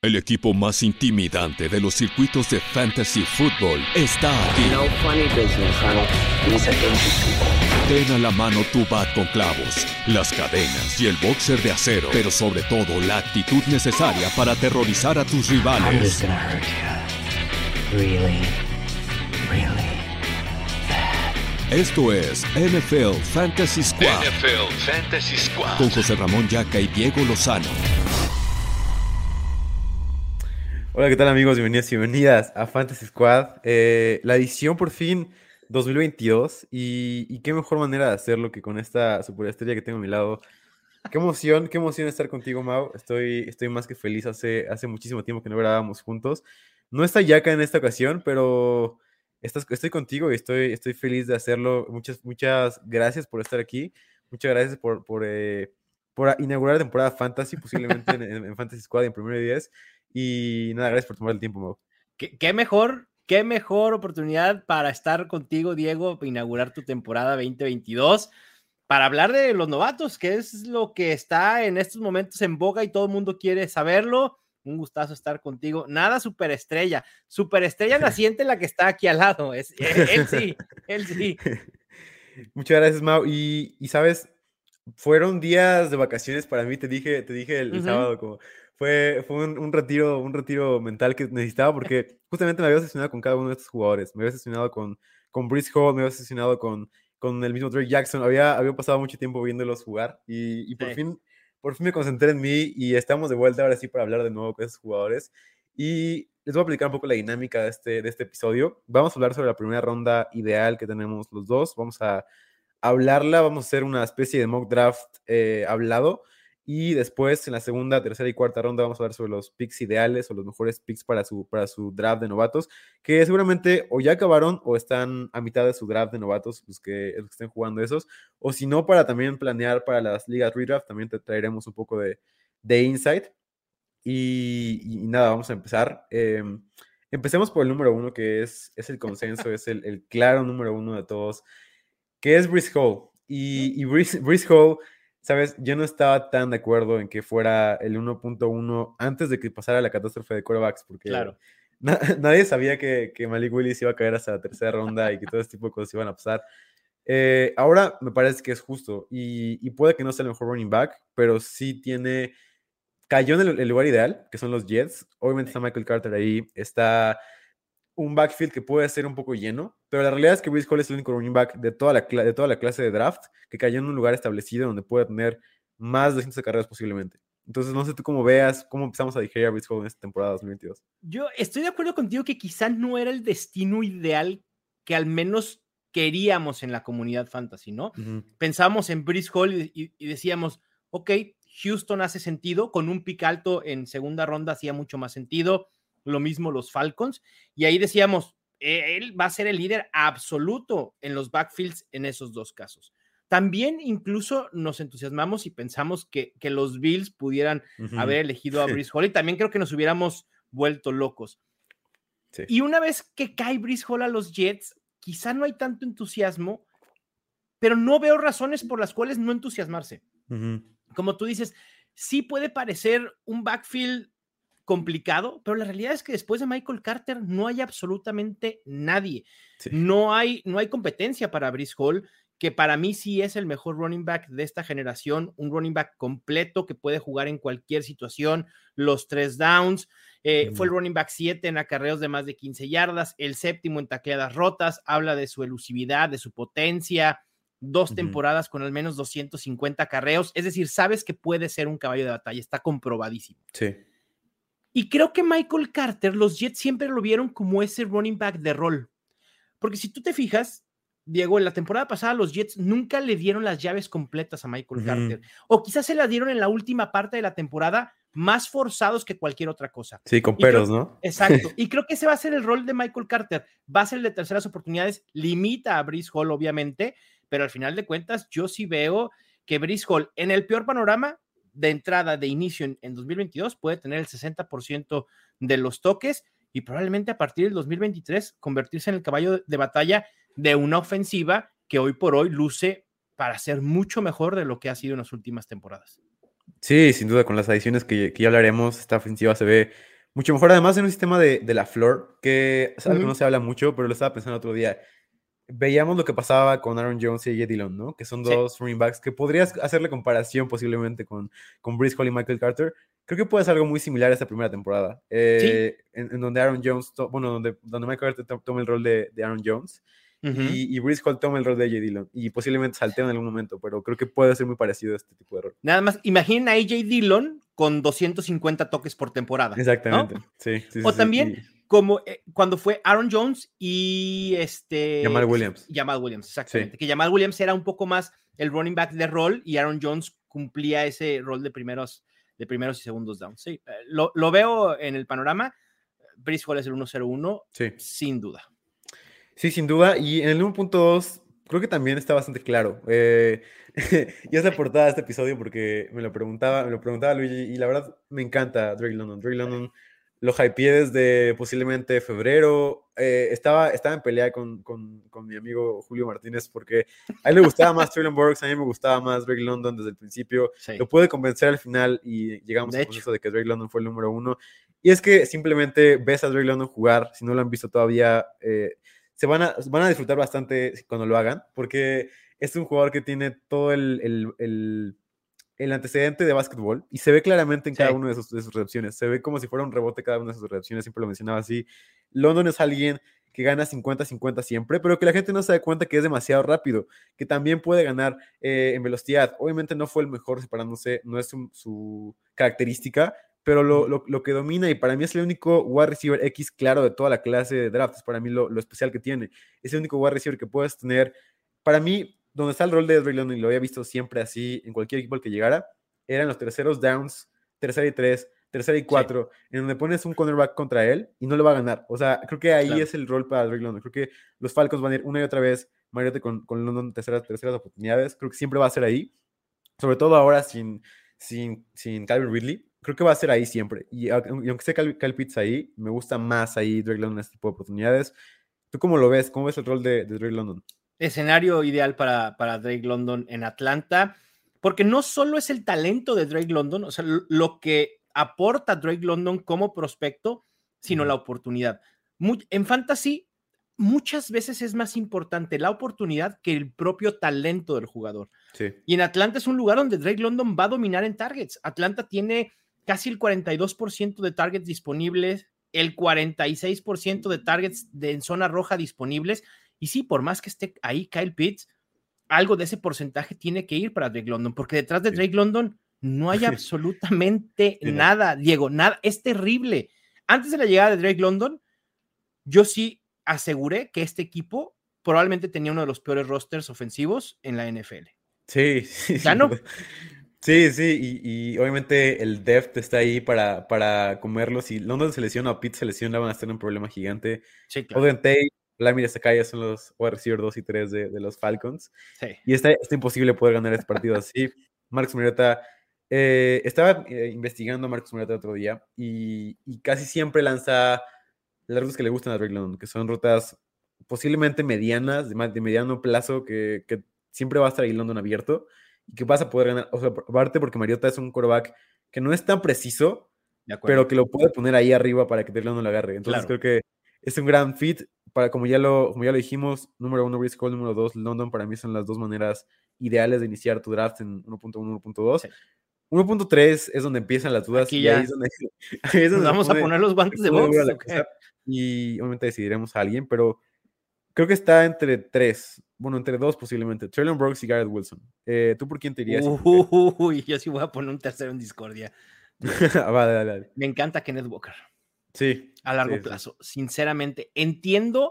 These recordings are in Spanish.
El equipo más intimidante de los circuitos de fantasy football está aquí. No funny business, people. Ten a la mano tu bat con clavos, las cadenas y el boxer de acero, pero sobre todo la actitud necesaria para aterrorizar a tus I'm rivales. just gonna hurt you. Really, really. Esto es NFL Fantasy Squad NFL Fantasy Squad. con José Ramón Yaca y Diego Lozano. Hola, ¿qué tal amigos? Bienvenidos y bienvenidas a Fantasy Squad. Eh, la edición por fin 2022 y, y qué mejor manera de hacerlo que con esta superestrella que tengo a mi lado. Qué emoción, qué emoción estar contigo, Mau. Estoy, estoy más que feliz. Hace, hace muchísimo tiempo que no grabábamos juntos. No está Yaka en esta ocasión, pero estás, estoy contigo y estoy, estoy feliz de hacerlo. Muchas, muchas gracias por estar aquí. Muchas gracias por, por, eh, por inaugurar la temporada Fantasy, posiblemente en, en- Fantasy Squad en primero y 10. Y nada, gracias por tomar el tiempo, Mau. ¿Qué, qué mejor, qué mejor oportunidad para estar contigo, Diego, para inaugurar tu temporada 2022, para hablar de los novatos, que es lo que está en estos momentos en boga y todo el mundo quiere saberlo. Un gustazo estar contigo. Nada superestrella. Superestrella naciente la que está aquí al lado. Es, él, él sí, él sí. Muchas gracias, Mau. Y, y, sabes, fueron días de vacaciones para mí, te dije, te dije el, el Ujú. sábado, como fue, fue un, un retiro, un retiro mental que necesitaba porque justamente me había obsesionado con cada uno de estos jugadores. Me había obsesionado con, con Brice Hall, me había obsesionado con, con el mismo Drake Jackson. Había, había pasado mucho tiempo viéndolos jugar y, y por Sí. fin, por fin me concentré en mí y estamos de vuelta ahora sí para hablar de nuevo con esos jugadores. Y les voy a explicar un poco la dinámica de este, de este episodio. Vamos a hablar sobre la primera ronda ideal que tenemos los dos. Vamos a hablarla, vamos a hacer una especie de mock draft eh, hablado. Y después, en la segunda, tercera y cuarta ronda, vamos a hablar sobre los picks ideales o los mejores picks para su, para su draft de novatos, que seguramente o ya acabaron o están a mitad de su draft de novatos, los que, los que estén jugando esos. O si no, para también planear para las ligas redraft, también te traeremos un poco de, de insight. Y, y nada, vamos a empezar. Em, empecemos por el número uno, que es, es el consenso, es el, el claro número uno de todos, que es Brice Hall. Y, y Brice, Brice Hall, sabes, yo no estaba tan de acuerdo en que fuera el 1.1 antes de que pasara la catástrofe de quarterbacks, porque Claro. na- nadie sabía que, que Malik Willis iba a caer hasta la tercera ronda y que todo este tipo de cosas iban a pasar. Eh, ahora me parece que es justo y, y puede que no sea el mejor running back, pero sí tiene cayó en el, el lugar ideal, que son los Jets. Obviamente está Michael Carter ahí, está un backfield que puede ser un poco lleno, pero la realidad es que Brice Hall es el único running back de toda, la, de toda la clase de draft que cayó en un lugar establecido donde puede tener más de 200 carreras posiblemente. Entonces, no sé tú cómo veas, cómo empezamos a digerir a Brice Hall en esta temporada 2022. Yo estoy de acuerdo contigo que quizás no era el destino ideal que al menos queríamos en la comunidad fantasy, ¿no? Ujú. pensábamos en Brice Hall y, y- y decíamos, ok, Houston hace sentido, con un pick alto en segunda ronda hacía mucho más sentido, lo mismo los Falcons, y ahí decíamos, "Eh, él va a ser el líder absoluto en los backfields en esos dos casos. También incluso nos entusiasmamos y pensamos que, que los Bills pudieran haber elegido a Brice Hall y también creo que nos hubiéramos vuelto locos. Sí. Y una vez que cae Brice Hall a los Jets, quizá no hay tanto entusiasmo, pero no veo razones por las cuales no entusiasmarse. Como tú dices, sí puede parecer un backfield complicado, pero la realidad es que después de Michael Carter no hay absolutamente nadie. Sí. No hay, no hay competencia para Brice Hall, que para mí sí es el mejor running back de esta generación, un running back completo que puede jugar en cualquier situación, los tres downs, eh, fue el running back 7 en acarreos de más de 15 yardas, el séptimo en tacleadas rotas, habla de su elusividad, de su potencia, dos temporadas con al menos 250 carreos, es decir, sabes que puede ser un caballo de batalla, está comprobadísimo. Sí. Y creo que Michael Carter, los Jets siempre lo vieron como ese running back de rol. Porque si tú te fijas, Diego, en la temporada pasada los Jets nunca le dieron las llaves completas a Michael. Carter. O quizás se las dieron en la última parte de la temporada más forzados que cualquier otra cosa. Sí, con creo- peros, ¿no? Exacto. Y creo que ese va a ser el rol de Michael Carter. Va a ser el de terceras oportunidades. Limita a Brice Hall, obviamente, pero al final de cuentas, yo sí veo que Brice Hall, en el peor panorama de entrada, de inicio en, en 2022, puede tener el 60% de los toques y probablemente a partir del 2023 convertirse en el caballo de batalla de una ofensiva que hoy por hoy luce para ser mucho mejor de lo que ha sido en las últimas temporadas. Sí, sin duda, con las adiciones que, que ya hablaremos, esta ofensiva se ve mucho mejor. Además, en un sistema de, de la flor, que es algo que no se habla mucho, pero lo estaba pensando otro día. Veíamos lo que pasaba con Aaron Jones y AJ Dillon, ¿no? Que son Sí. dos running backs que podrías hacerle comparación posiblemente con, con Brees Hall y Michael Carter. Creo que puede ser algo muy similar a esta primera temporada, eh, en, en donde Aaron Jones, to- bueno, donde, donde Michael Carter to- toma el rol de, de Aaron Jones Ujú. y, y Brees Hall toma el rol de AJ Dillon y posiblemente salteo en algún momento, pero creo que puede ser muy parecido a este tipo de rol. Nada más, imaginen a AJ Dillon con 250 toques por temporada. ¿no? Exactamente. Sí, sí, sí, O sí, también y- como eh, cuando fue Aaron Jones y este Jamal Williams. Jamal Williams, exactamente. Que Jamal Williams era un poco más el running back de rol y Aaron Jones cumplía ese rol de primeros, de primeros y segundos down. Sí, eh, lo, lo veo en el panorama. Brice Hall es el 1-0-1, sí. sin duda. Sí, sin duda. Y en el 1.2 creo que también está bastante claro. Eh, ya se portada de este episodio porque me lo preguntaba, me lo preguntaba Luigi y la verdad me encanta Drake London. Drake London lo hypeé desde posiblemente febrero. eh, estaba, estaba en pelea con, con, con mi amigo Julio Martínez porque a él le gustaba más Traylon Burks, a mí me gustaba más Drake London desde el principio. Sí. Lo pude convencer al final y llegamos De al hecho. de que Drake London fue el número uno. Y es que simplemente ves a Drake London jugar, si no lo han visto todavía, eh, se van a, van a disfrutar bastante cuando lo hagan, porque es un jugador que tiene todo el, el, el, el antecedente de básquetbol y se ve claramente en Sí. cada una de sus, de sus recepciones. Se ve como si fuera un rebote cada una de sus recepciones, siempre lo mencionaba así. London es alguien que gana 50-50 siempre, pero que la gente no se da cuenta que es demasiado rápido, que también puede ganar eh, en velocidad. Obviamente no fue el mejor separándose, no es su, su característica, pero lo, lo, lo, que domina y para mí es el único wide receiver X claro de toda la clase de draft, es para mí lo, lo, especial que tiene. Es el único wide receiver que puedes tener. Para mí, donde está el rol de Drake London y lo había visto siempre así en cualquier equipo al que llegara, eran los terceros downs, tercera y tres, tercera y cuatro, sí. en donde pones un cornerback contra él y no lo va a ganar. O sea, creo que ahí claro. es el rol para Drake London. Creo que los Falcons van a ir una y otra vez, Mariote con, con London terceras, terceras oportunidades. Creo que siempre va a ser ahí, sobre todo ahora sin, sin, sin Calvin Ridley. Creo que va a ser ahí siempre. Y, y aunque esté Cal, Cal Pitts ahí, me gusta más ahí Drake London en este tipo de oportunidades. ¿Tú cómo lo ves? ¿Cómo ves el rol de, de Drake London? Escenario ideal para, para Drake London en Atlanta, porque no solo es el talento de Drake London, o sea, lo que aporta Drake London como prospecto, sino la oportunidad. Muy, en fantasy, muchas veces es más importante la oportunidad que el propio talento del jugador. Sí. Y en Atlanta es un lugar donde Drake London va a dominar en targets. Atlanta tiene casi el 42% de targets disponibles, el 46% de targets de, en zona roja disponibles. Y sí, por más que esté ahí Kyle Pitts, algo de ese porcentaje tiene que ir para Drake London, porque detrás de Drake London no hay absolutamente sí, nada, Diego, nada, es terrible. Antes de la llegada de Drake London, yo sí aseguré que este equipo probablemente tenía uno de los peores rosters ofensivos en la NFL. Sí, sí. ¿Ya no? Sí, sí, y, y, obviamente el depth está ahí para, para comerlo. Si London se lesiona o Pitt se lesiona, van a tener un problema gigante. Sí, claro. Oden Tate, Lamir Sakaya son los wide receiver 2 y 3 de, de los Falcons. Sí. Y está, está, imposible poder ganar este partido así. Marcos Mariota, eh, estaba eh, investigando a Marcos Mariota otro día y, y, casi siempre lanza las rutas que le gustan a Drake London, que son rutas posiblemente medianas, de, de mediano plazo, que, que, siempre va a estar ahí London abierto y que vas a poder ganar. O sea, aparte porque Mariota es un quarterback que no es tan preciso, pero que lo puede poner ahí arriba para que Drake London lo agarre. Entonces claro. creo que es un gran fit para, como ya lo, como ya lo dijimos, número uno, Brice Hall, número dos, London, para mí son las dos maneras ideales de iniciar tu draft en 1.1, 1.2. Sí. 1.3 es donde empiezan las dudas Aquí y ya. ahí es donde, ahí es donde vamos pone, a poner los guantes de box. Okay. Y obviamente decidiremos a alguien, pero creo que está entre tres, bueno, entre dos posiblemente, Traylon Brooks y Garrett Wilson. Eh, ¿Tú por quién te irías? Uy, yo sí voy a poner un tercero en discordia. vale. Me encanta Kenneth Walker. Sí. A largo sí, plazo, sí. sinceramente. Entiendo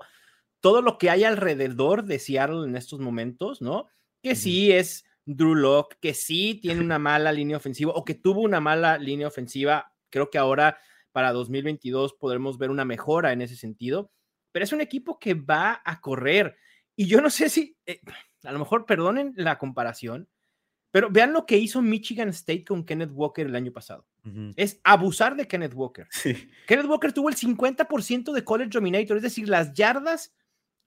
todo lo que hay alrededor de Seattle en estos momentos, ¿no? Que uh -huh. sí es Drew Lock, que sí tiene una mala línea ofensiva o que tuvo una mala línea ofensiva. Creo que ahora para 2022 podremos ver una mejora en ese sentido, pero es un equipo que va a correr. Y yo no sé si, eh, a lo mejor perdonen la comparación, pero vean lo que hizo Michigan State con Kenneth Walker el año pasado. Uh -huh. Es abusar de Kenneth Walker. Sí. Kenneth Walker tuvo el 50% de college dominator, es decir, las yardas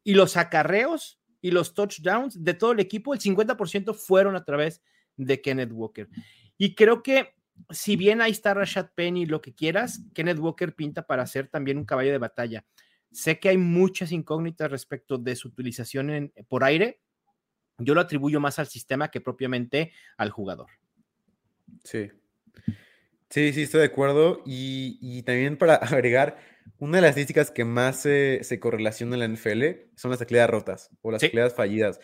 y los acarreos y los touchdowns de todo el equipo, el 50% fueron a través de Kenneth Walker. Y creo que si bien ahí está Rashad Penny, lo que quieras, Kenneth Walker pinta para ser también un caballo de batalla. Sé que hay muchas incógnitas respecto de su utilización en, por aire. Yo lo atribuyo más al sistema que propiamente al jugador. Sí. Sí, sí, estoy de acuerdo. Y, y también para agregar, una de las estadísticas que más se, se correlaciona en la NFL son las tacleadas rotas o las Sí. tacleadas fallidas.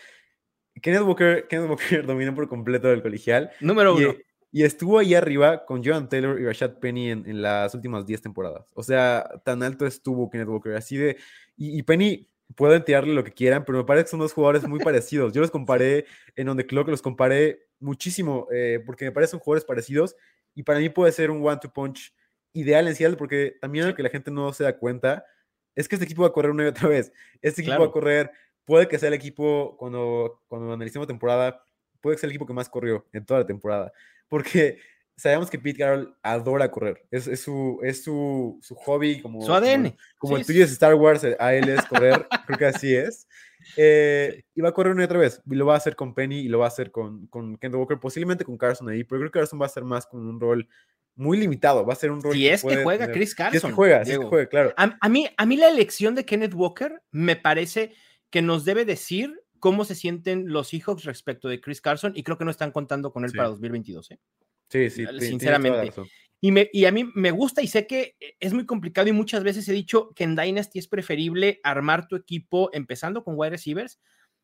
Kenneth Walker, Kenneth Walker dominó por completo el colegial. Número Y, uno. y estuvo ahí arriba con Joan Taylor y Rashad Penny en, en las últimas 10 temporadas. O sea, tan alto estuvo Kenneth Walker. Así de. Y, y Penny, pueden tirarle lo que quieran, pero me parece que son dos jugadores muy parecidos. Yo los comparé en On The Clock, los comparé muchísimo, eh, porque me parecen jugadores parecidos. Y para mí puede ser un one-two punch ideal en Seattle, porque también lo que la gente no se da cuenta es que este equipo va a correr una y otra vez. Este equipo va a correr. Puede que sea el equipo, cuando, cuando analicemos temporada, puede que sea el equipo que más corrió en toda la temporada. Porque sabemos que Pete Carroll adora correr. Es, es su, es su, su hobby, como, Su ADN. como Sí, el tuyo es Star Wars, eh, a él es correr. creo que así es. Eh, Y va a correr una y otra vez. Y lo va a hacer con Penny y lo va a hacer con, con Kendall Walker, posiblemente con Carson ahí. Pero creo que Carson va a ser más con un rol muy limitado. Va a ser un rol. Si es que juega tener- Chris Si es Carson. que juega, si es que juega, claro. A, a mí, a mí la elección de Kenneth Walker me parece que nos debe decir cómo se sienten los Seahawks respecto de Chris Carson y creo que no están contando con él Sí. para 2022. ¿eh? Sí, sí. sinceramente. Y, me, y a mí me gusta y sé que eh, es muy complicado y muchas veces he dicho que en Dynasty es preferible armar tu equipo empezando con wide receivers,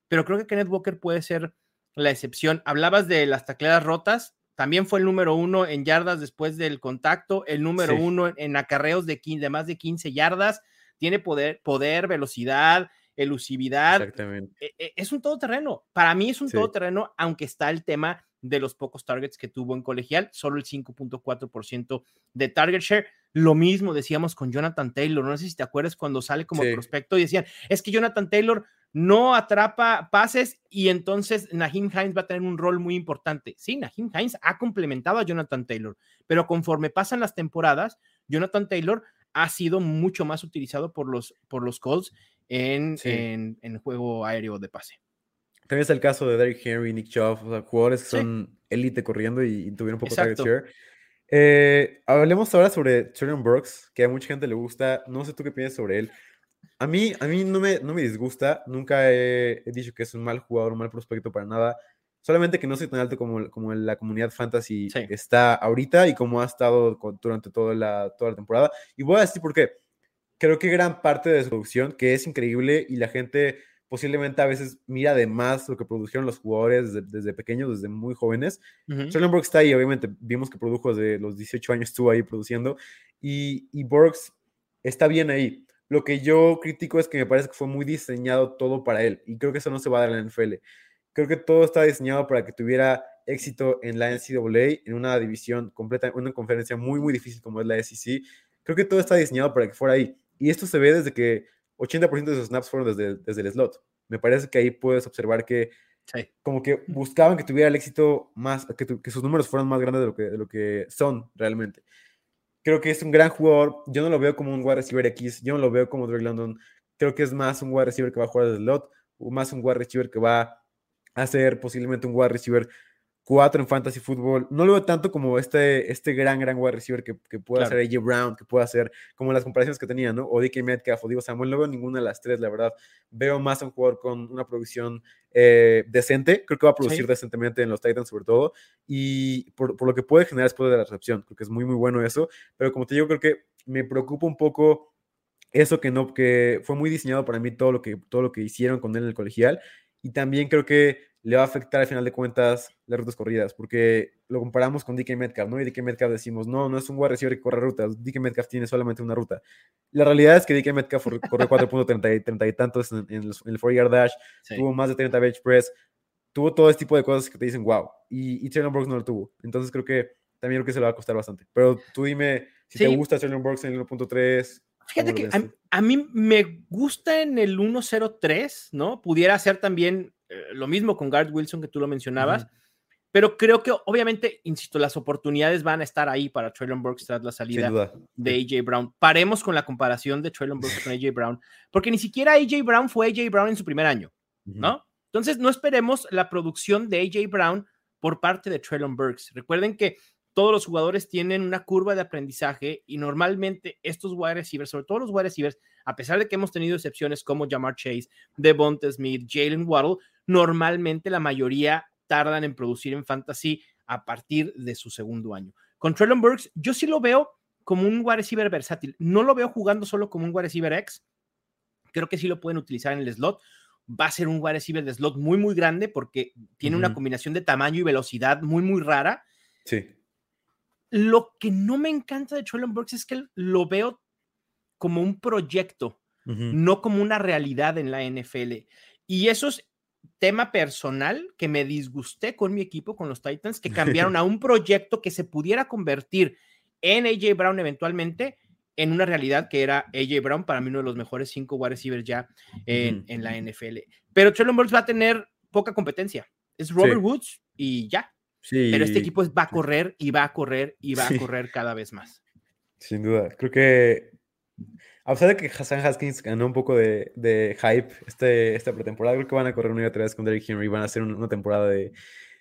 pero creo que Kenneth Walker puede ser la excepción. Hablabas de las tacleadas rotas, también fue el número uno en yardas después del contacto, el número Sí. uno en, en acarreos de, 15 de más de 15 yardas, tiene poder, poder velocidad, elusividad, Exactamente. e- e- es un todoterreno. Para mí es un Sí. todoterreno, aunque está el tema de los pocos targets que tuvo en colegial, solo el 5.4% de target share. Lo mismo decíamos con Jonathan Taylor. No sé si te acuerdas cuando sale como Sí. prospecto y decían, es que Jonathan Taylor no atrapa pases y entonces Naheem Hines va a tener un rol muy importante. Sí, Naheem Hines ha complementado a Jonathan Taylor, pero conforme pasan las temporadas, Jonathan Taylor ha sido mucho más utilizado por los, por los Colts en, Sí. en, en juego aéreo de pase. También está el caso de Derrick Henry, Nick Chubb, o sea, jugadores que Sí. son élite corriendo y, y tuvieron poco target share. Eh, hablemos ahora sobre Traylon Burks, que a mucha gente le gusta. No sé tú qué piensas sobre él. A mí, a mí no, me, no me disgusta. Nunca he, he dicho que es un mal jugador, un mal prospecto para nada. Solamente que no soy tan alto como, como la comunidad fantasy Sí. está ahorita y como ha estado con- durante toda la, toda la temporada. Y voy a decir por qué. Creo que gran parte de su producción, que es increíble y la gente posiblemente a veces mira de más lo que produjeron los jugadores desde, desde pequeños, desde muy jóvenes. Ujú. Traylon Burks está ahí, obviamente, vimos que produjo desde los 18 años, estuvo ahí produciendo, y, y Burks está bien ahí. Lo que yo critico es que me parece que fue muy diseñado todo para él, y creo que eso no se va a dar en la NFL. Creo que todo está diseñado para que tuviera éxito en la NCAA, en una división completa, una conferencia muy, muy difícil como es la SEC. Creo que todo está diseñado para que fuera ahí. Y esto se ve desde que 80% de sus snaps fueron desde, desde el slot. Me parece que ahí puedes observar que Sí. como que buscaban que tuviera el éxito más, que, tu- que sus números fueran más grandes de lo, que, de lo que son realmente. Creo que es un gran jugador. Yo no lo veo como un wide receiver X. Yo no lo veo como Drake London. Creo que es más un wide receiver que va a jugar desde el slot, o más un wide receiver que va a ser posiblemente un wide receiver 4 en fantasy fútbol. No lo veo tanto como este, este gran, gran wide receiver que, que pueda Claro. ser AJ Brown, que pueda ser como las comparaciones que tenía, ¿no? O DK Metcalf o Divo Samuel. No veo ninguna de las tres, la verdad. Veo más a un jugador con una producción eh, decente. Creo que va a producir Sí. decentemente en los Titans, sobre todo. Y por, por lo que puede generar después de la recepción. Creo que es muy, muy bueno eso. Pero como te digo, creo que me preocupa un poco eso que no, que fue muy diseñado para mí todo lo que, todo lo que hicieron con él en el colegial. Y también creo que le va a afectar al final de cuentas las rutas corridas, porque lo comparamos con DK Metcalf, ¿no? Y DK Metcalf decimos, no, no es un wide receiver que corre rutas, DK Metcalf tiene solamente una ruta. La realidad es que DK Metcalf corrió 4.30 y 30 y tantos en, en los- en el 4 yard dash, Sí. tuvo más de 30 bench press, tuvo todo este tipo de cosas que te dicen, wow, y, y Traylon Brooks no lo tuvo. Entonces creo que también creo que se le va a costar bastante. Pero tú dime si te gusta Traylon Brooks en el 1.3. Fíjate ¿cómo que a, a mí me gusta en el 103, ¿no? Pudiera ser también eh, lo mismo con Garrett Wilson que tú lo mencionabas, pero creo que obviamente, insisto, las oportunidades van a estar ahí para Traylon Burks tras la salida de AJ Brown. Paremos con la comparación de Traylon Burks con AJ Brown, porque ni siquiera AJ Brown fue AJ Brown en su primer año. ¿no? Entonces, no esperemos la producción de AJ Brown por parte de Traylon Burks. Recuerden que todos los jugadores tienen una curva de aprendizaje y normalmente estos wide receivers, sobre todo los wide receivers, a pesar de que hemos tenido excepciones como Jamar Chase, Devonta Smith, Jalen Waddle, normalmente la mayoría tardan en producir en fantasy a partir de su segundo año. Con Traylon Burks, yo sí lo veo como un wide receiver versátil. No lo veo jugando solo como un wide receiver X. Creo que sí lo pueden utilizar en el slot. Va a ser un wide receiver de slot muy, muy grande porque tiene una combinación de tamaño y velocidad muy, muy rara. Sí. Lo que no me encanta de Traylon Burks es que lo veo como un proyecto, no como una realidad en la NFL. Y eso es tema personal que me disgusté con mi equipo, con los Titans, que cambiaron a un proyecto que se pudiera convertir en AJ Brown eventualmente en una realidad que era AJ Brown, para mí uno de los mejores cinco wide receivers ya en, en la NFL. Pero Traylon Burks va a tener poca competencia. Es Robert Woods y ya. Sí. Pero este equipo va a correr y va a correr y va a correr cada vez más. Sin duda. Creo que a pesar de que Hassan Haskins ganó un poco de, de hype este, esta pretemporada, creo que van a correr una y otra vez con Derrick Henry. Van a hacer una temporada de.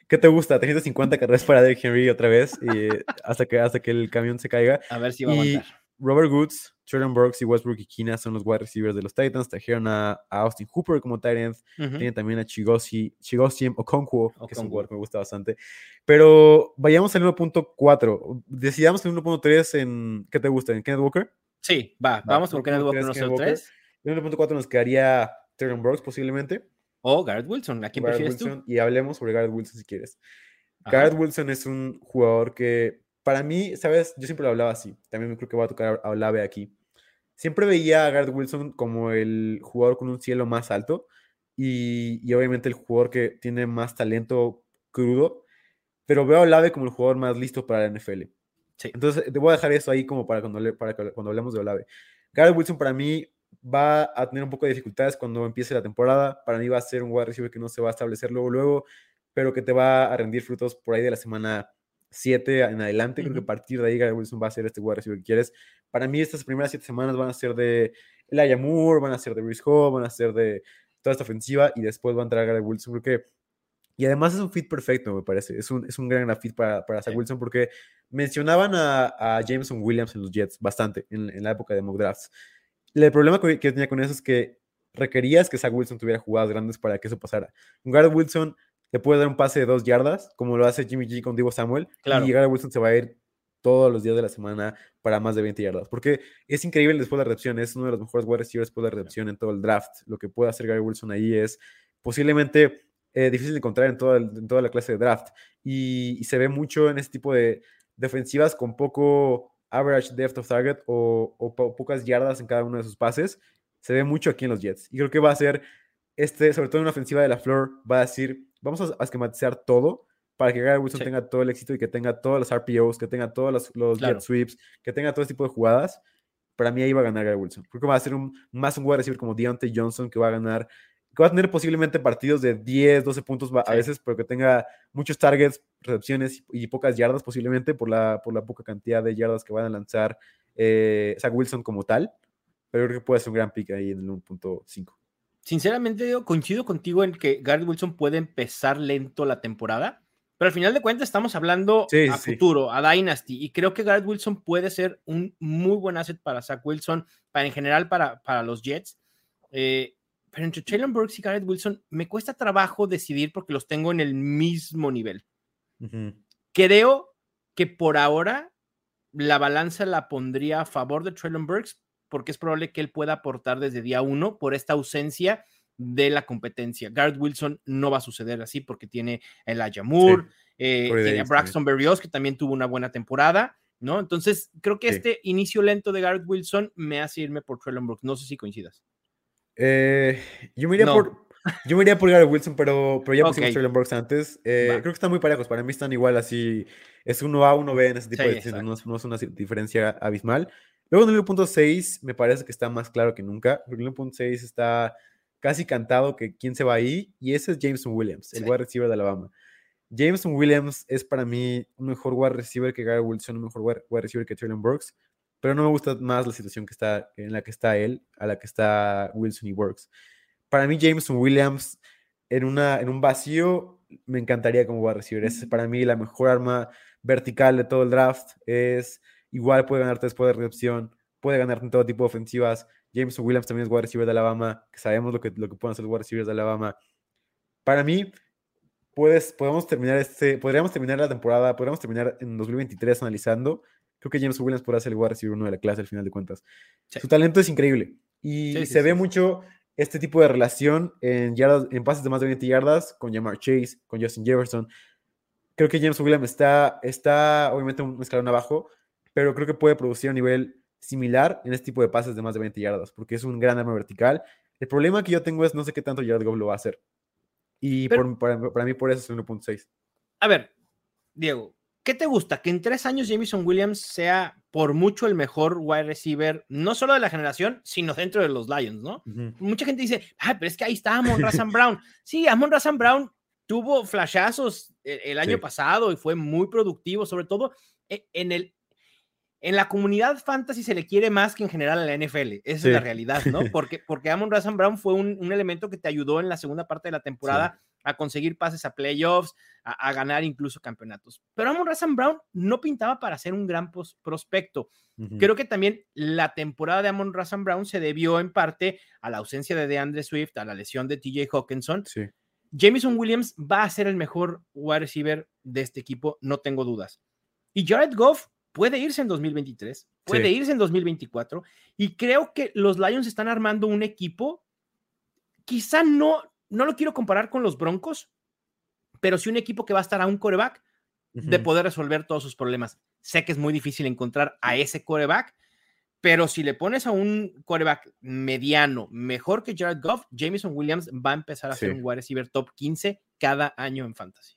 ¿Qué te gusta? 350 carreras para Derrick Henry otra vez y hasta, que, hasta que el camión se caiga. A ver si va a aguantar. Robert Woods, Jordan Brooks y Westbrook y Kina son los wide receivers de los Titans. Trajeron a, Austin Hooper como tight end. Tienen también a Chigosi, Chigosiem Okonkwo, que es un jugador que me gusta bastante. Pero vayamos al 1.4. Decidamos el 1.3 en. ¿Qué te gusta? ¿En Kenneth Walker? Sí, va, vamos con Kenneth Walker, En 3. En 1.4 nos quedaría Jordan Brooks posiblemente. O Garrett Wilson. ¿A quién prefieres tú? Y hablemos sobre Garrett Wilson si quieres. Garrett Wilson es un jugador que para mí, ¿sabes? Yo siempre lo hablaba así. También creo que voy a tocar a Olave aquí. Siempre veía a Garrett Wilson como el jugador con un cielo más alto y, y, obviamente el jugador que tiene más talento crudo, pero veo a Olave como el jugador más listo para la NFL. Sí. Entonces, te voy a dejar eso ahí como para cuando, para cuando hablemos de Olave. Garrett Wilson para mí va a tener un poco de dificultades cuando empiece la temporada. Para mí va a ser un wide receiver que no se va a establecer luego, luego, pero que te va a rendir frutos por ahí de la semana 7 en adelante. Creo que a partir de ahí Gary Wilson va a ser este wide receiver que quieres. Para mí estas primeras 7 semanas van a ser de Elijah Moore, van a ser de Rhys Hall, van a ser de toda esta ofensiva y después va a entrar Gary Wilson. Creo que y además es un fit perfecto, me parece. Es un, es un gran fit para, para Zach Wilson porque mencionaban a, a, Jameson Williams en los Jets bastante en, en la época de mock drafts. El problema que, que, tenía con eso es que requerías que Zach Wilson tuviera jugadas grandes para que eso pasara. Garrett Wilson le puede dar un pase de dos yardas, como lo hace Jimmy G con Divo Samuel, y llegar a Wilson se va a ir todos los días de la semana para más de 20 yardas, porque es increíble después de la recepción, es uno de los mejores wide receivers después de la recepción en todo el draft. Lo que puede hacer Gary Wilson ahí es posiblemente eh, difícil de encontrar en toda, en toda la clase de draft, y, se ve mucho en este tipo de defensivas con poco average depth of target o, o pocas yardas en cada uno de sus pases. Se ve mucho aquí en los Jets, y creo que va a ser, este, sobre todo en una ofensiva de la Flor, va a decir vamos a, esquematizar todo para que Gary Wilson tenga todo el éxito y que tenga todos los RPOs, que tenga todos los, los jet sweeps, que tenga todo este tipo de jugadas. Para mí ahí va a ganar Gary Wilson. Creo que va a ser un, más un wide receiver como Deontay Johnson que va a ganar, que va a tener posiblemente partidos de 10, 12 puntos a veces, pero que tenga muchos targets, recepciones y, pocas yardas posiblemente por la, por la poca cantidad de yardas que van a lanzar eh, Zach Wilson como tal. Pero creo que puede ser un gran pick ahí en el 1.5 sinceramente coincido contigo en que Garrett Wilson puede empezar lento la temporada, pero al final de cuentas estamos hablando a futuro, a Dynasty, y creo que Garrett Wilson puede ser un muy buen asset para Zach Wilson, para en general para, para los Jets. Eh, pero entre Traylon Burks y Garrett Wilson me cuesta trabajo decidir porque los tengo en el mismo nivel. Creo que por ahora la balanza la pondría a favor de Traylon Burks, porque es probable que él pueda aportar desde día uno por esta ausencia de la competencia. Garrett Wilson no va a suceder así porque tiene el Moore, eh, tiene a Braxton Berrios, que también tuvo una buena temporada, ¿no? Entonces, creo que este inicio lento de Garrett Wilson me hace irme por Traylon Brooks. No sé si coincidas. Eh, yo me iría por. Yo me iría por Garrett Wilson, pero, pero ya pusimos okay. Traylon Brooks antes. Eh, creo que están muy parejos. Para mí están igual así. Es uno A, uno B en ese tipo de decisiones. No, no, es una diferencia abismal. Luego en el 1.6 me parece que está más claro que nunca. El 1.6 está casi cantado que quién se va ahí y ese es Jameson Williams, el wide receiver de Alabama. Jameson Williams es para mí un mejor wide receiver que Gary Wilson, un mejor wide receiver que Traylon Burks, pero no me gusta más la situación que está, en la que está él a la que está Wilson y Burks. Para mí Jameson Williams en, una, en un vacío me encantaría como wide receiver. Es para mí la mejor arma vertical de todo el draft. Es igual puede ganarte después de recepción, puede ganarte en todo tipo de ofensivas. James Williams también es wide receiver de Alabama, que sabemos lo que, lo que pueden hacer los wide receivers de Alabama. Para mí, puedes, podemos terminar este, podríamos terminar la temporada, podríamos terminar en 2023 analizando. Creo que James Williams podrá ser el wide receiver uno de la clase al final de cuentas. Su talento es increíble y se ve mucho este tipo de relación en, yardas, en pases de más de 20 yardas con Jamar Chase, con Justin Jefferson. Creo que James Williams está, está obviamente un escalón abajo, pero creo que puede producir a nivel similar en este tipo de pases de más de 20 yardas, porque es un gran arma vertical. El problema que yo tengo es no sé qué tanto Jared Goff lo va a hacer. Y por, para, mí por eso es 1.6. A ver, Diego, ¿qué te gusta? Que en tres años Jameson Williams sea por mucho el mejor wide receiver, no solo de la generación, sino dentro de los Lions, ¿no? Mucha gente dice, ah, pero es que ahí está Amon Razan Brown. Sí, Amon Razan Brown tuvo flashazos el, el año pasado y fue muy productivo, sobre todo e, en el en la comunidad fantasy se le quiere más que en general a la NFL. Esa es la realidad, ¿no? Porque, porque Amon Razan Brown fue un, elemento que te ayudó en la segunda parte de la temporada a conseguir pases a playoffs, a, ganar incluso campeonatos. Pero Amon Razan Brown no pintaba para ser un gran prospecto. Creo que también la temporada de Amon Razan Brown se debió en parte a la ausencia de DeAndre Swift, a la lesión de TJ Hawkinson. Jameson Williams va a ser el mejor wide receiver de este equipo, no tengo dudas. Y Jared Goff puede irse en 2023, puede irse en 2024, y creo que los Lions están armando un equipo, quizá no, no lo quiero comparar con los Broncos, pero sí un equipo que va a estar a un coreback de poder resolver todos sus problemas. Sé que es muy difícil encontrar a ese coreback, pero si le pones a un coreback mediano, mejor que Jared Goff, Jameson Williams va a empezar a ser un wide receiver top 15 cada año en fantasy.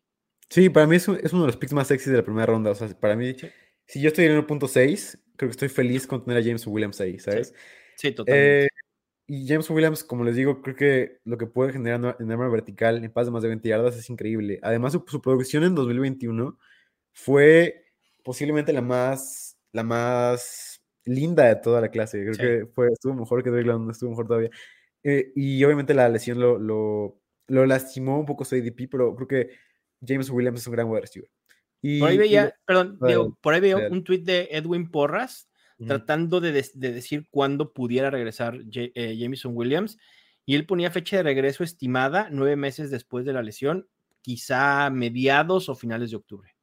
Sí, para mí es, uno de los picks más sexy de la primera ronda. O sea, para mí, si yo estoy en 1.6, creo que estoy feliz con tener a James Williams ahí, ¿sabes? Sí, totalmente. Eh, y James Williams, como les digo, creo que lo que puede generar en arma vertical en paz de más de 20 yardas es increíble. Además, su, producción en 2021 fue posiblemente la más, la más linda de toda la clase. Creo que fue, estuvo mejor que Drake London, estuvo mejor todavía. Eh, y obviamente la lesión lo, lo, lo, lastimó un poco su ADP, pero creo que James Williams es un gran wide receiver por ahí veía, perdón, por ahí veo un tuit de Edwin Porras tratando de, decir cuándo pudiera regresar eh, Jameson Williams y él ponía fecha de regreso estimada nueve meses después de la lesión, quizá mediados o finales de octubre.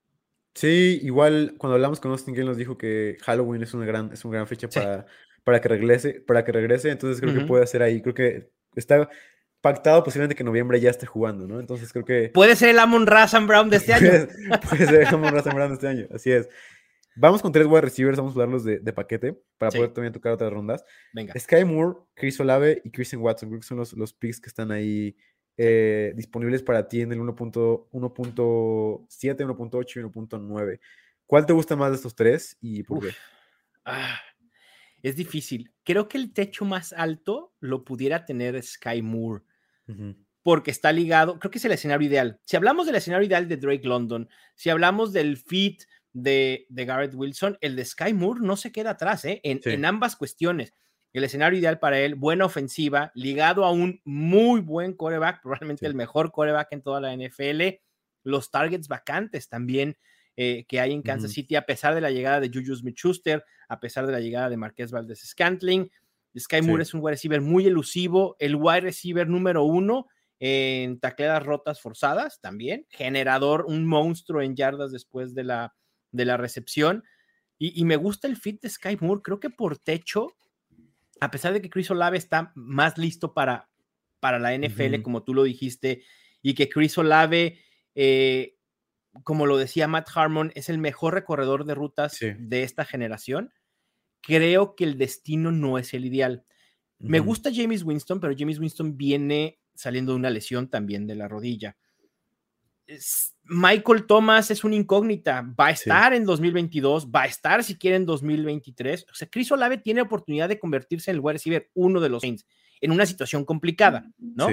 Sí, igual cuando hablamos con Austin Gale nos dijo que Halloween es una gran, es una gran fecha para, para que regrese, para que regrese, entonces creo que puede ser ahí, creo que está, pactado posiblemente que en noviembre ya esté jugando, ¿no? Entonces creo que... Puede ser el Amon Razan Brown de este año. puede ser el Amon Razan Brown de este año, así es. Vamos con tres wide receivers, vamos a hablarlos de, de paquete para poder también tocar otras rondas. Venga. Sky Moore, Chris Olave y Christian Watson, creo que son los, los picks que están ahí eh, disponibles para ti en el 1.7, 1.8 y 1.9. ¿Cuál te gusta más de estos tres y por qué? Ah, es difícil. Creo que el techo más alto lo pudiera tener Sky Moore porque está ligado, creo que es el escenario ideal. Si hablamos del escenario ideal de Drake London, si hablamos del fit de, de Garrett Wilson, el de Sky Moore no se queda atrás ¿eh? en, ambas cuestiones. El escenario ideal para él, buena ofensiva, ligado a un muy buen coreback, probablemente el mejor coreback en toda la NFL. Los targets vacantes también eh, que hay en Kansas City, a pesar de la llegada de Juju Smith-Schuster, a pesar de la llegada de Marqués Valdez Scantling. Sky Moore es un wide receiver muy elusivo, el wide receiver número uno en tacleadas rotas forzadas también, generador, un monstruo en yardas después de la, de la recepción. Y, me gusta el fit de Sky Moore, creo que por techo, a pesar de que Chris Olave está más listo para, para la NFL, como tú lo dijiste, y que Chris Olave, eh, como lo decía Matt Harmon, es el mejor recorredor de rutas de esta generación creo que el destino no es el ideal. Me gusta James Winston, pero James Winston viene saliendo de una lesión también de la rodilla. Michael Thomas es una incógnita, va a estar en 2022, va a estar si quiere en 2023. O sea, Chris Olave tiene oportunidad de convertirse en el wide receiver uno de los Saints en una situación complicada, ¿no?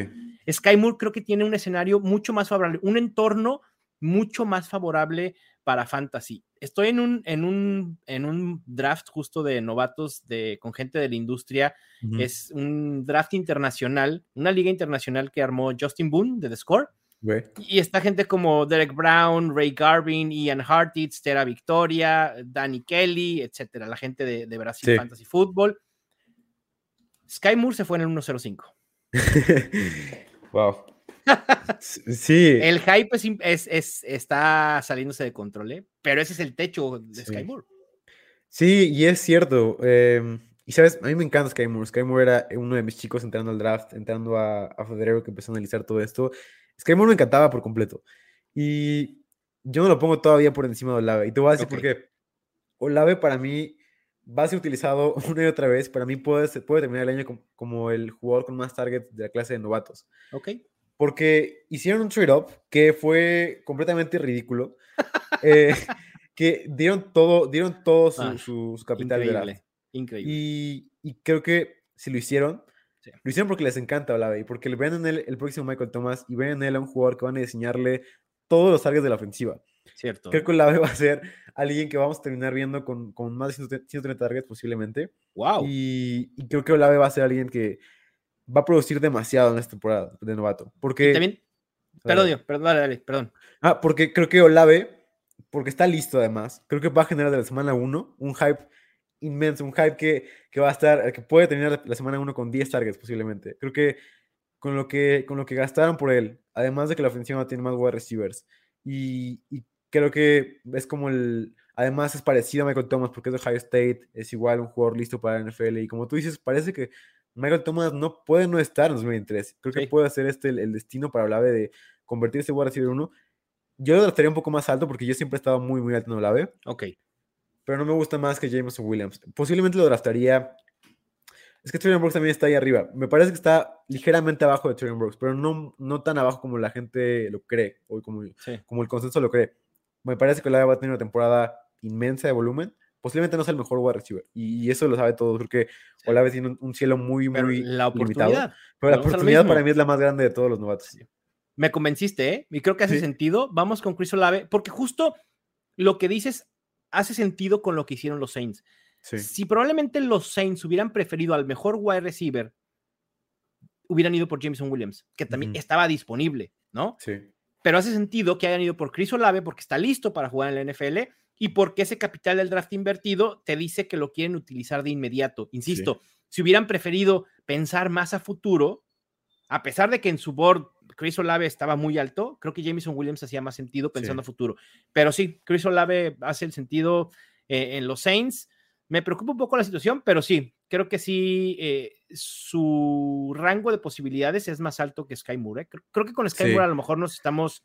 Sky Moore creo que tiene un escenario mucho más favorable, un entorno mucho más favorable para fantasy. Estoy en un, en un, en un draft justo de novatos de, con gente de la industria. Es un draft internacional, una liga internacional que armó Justin Boone de The Score. Y está gente como Derek Brown, Ray Garvin, Ian Hartitz, Tera Victoria, Danny Kelly, etcétera, la gente de, de Brasil Sí. Fantasy Football. Sky Moore se fue en el 105. wow. Sí. El hype es, es- es- está saliéndose de control, ¿eh? pero ese es el techo de Sí. Sky Moore. Sí, y es cierto. em, y sabes, a mí me encanta Sky Moore. Sky Moore era uno de mis chicos entrando al draft, entrando a, a febrero que empezó a analizar todo esto. Sky Moore me encantaba por completo. Y yo no lo pongo todavía por encima de Olave. Y te voy a decir por Ok. qué. Olave para mí va a ser utilizado una y otra vez. Para mí puede, puede terminar el año com- como, el jugador con más targets de la clase de novatos. Ok. Porque hicieron un trade-up que fue completamente ridículo. eh, que dieron todo, dieron todo su, Ah, su- su capital de draft. Increíble. Increíble. Y, y creo que si lo hicieron, Sí. lo hicieron porque les encanta Olave y porque ven en él el próximo Michael Thomas y ven en él a un jugador que van a diseñarle todos los targets de la ofensiva. Cierto. Creo que Olave va a ser alguien que vamos a terminar viendo con, con más de 130 130 targets posiblemente. Wow. Y, y creo que Olave va a ser alguien que va a producir demasiado en esta temporada de novato. Porque, también, perdón, dale, dale, perdón. Ah, porque creo que Olave, porque está listo además, creo que va a generar de la semana 1 un hype inmenso, un hype que, que va a estar, que puede terminar la semana 1 con 10 targets posiblemente. Creo que con lo que, con lo que gastaron por él, además de que la ofensiva tiene más wide receivers, y, y creo que es como el, además es parecido a Michael Thomas porque es de Ohio State, es igual un jugador listo para la NFL, y como tú dices, parece que Michael Thomas no puede no estar en 2023. Creo que Sí. puede ser este el, el destino para Olave de convertirse en wide receiver 1. Yo lo draftaría un poco más alto porque yo siempre he estado muy, muy alto en Olave, Ok. pero no me gusta más que Jameson Williams. Posiblemente lo draftaría. Es que Trevor Brooks también está ahí arriba. Me parece que está ligeramente abajo de Trevor Brooks, pero no, no tan abajo como la gente lo cree o como, Sí. como el consenso lo cree. Me parece que Olave va a tener una temporada inmensa de volumen. Posiblemente no sea el mejor wide receiver. Y, eso lo sabe todo. Creo que Sí. Olave tiene un, un cielo muy, Pero muy la limitado. Pero la oportunidad para mí es la más grande de todos los novatos. Me convenciste, ¿eh? Y creo que hace Sí. sentido. Vamos con Chris Olave, porque justo lo que dices hace sentido con lo que hicieron los Saints. Sí. Si probablemente los Saints hubieran preferido al mejor wide receiver, hubieran ido por Jameson Williams, que también estaba disponible, ¿no? Sí. Pero hace sentido que hayan ido por Chris Olave porque está listo para jugar en la NFL y porque ese capital del draft invertido te dice que lo quieren utilizar de inmediato. Insisto, si hubieran preferido pensar más a futuro, a pesar de que en su board Chris Olave estaba muy alto, creo que Jameson Williams hacía más sentido pensando Sí. a futuro. Pero sí, Chris Olave hace el sentido eh, en los Saints. Me preocupa un poco la situación, pero sí, creo que sí, eh, su rango de posibilidades es más alto que Sky Moore. ¿eh? Creo, creo que con Sky Sí. Moore a lo mejor nos estamos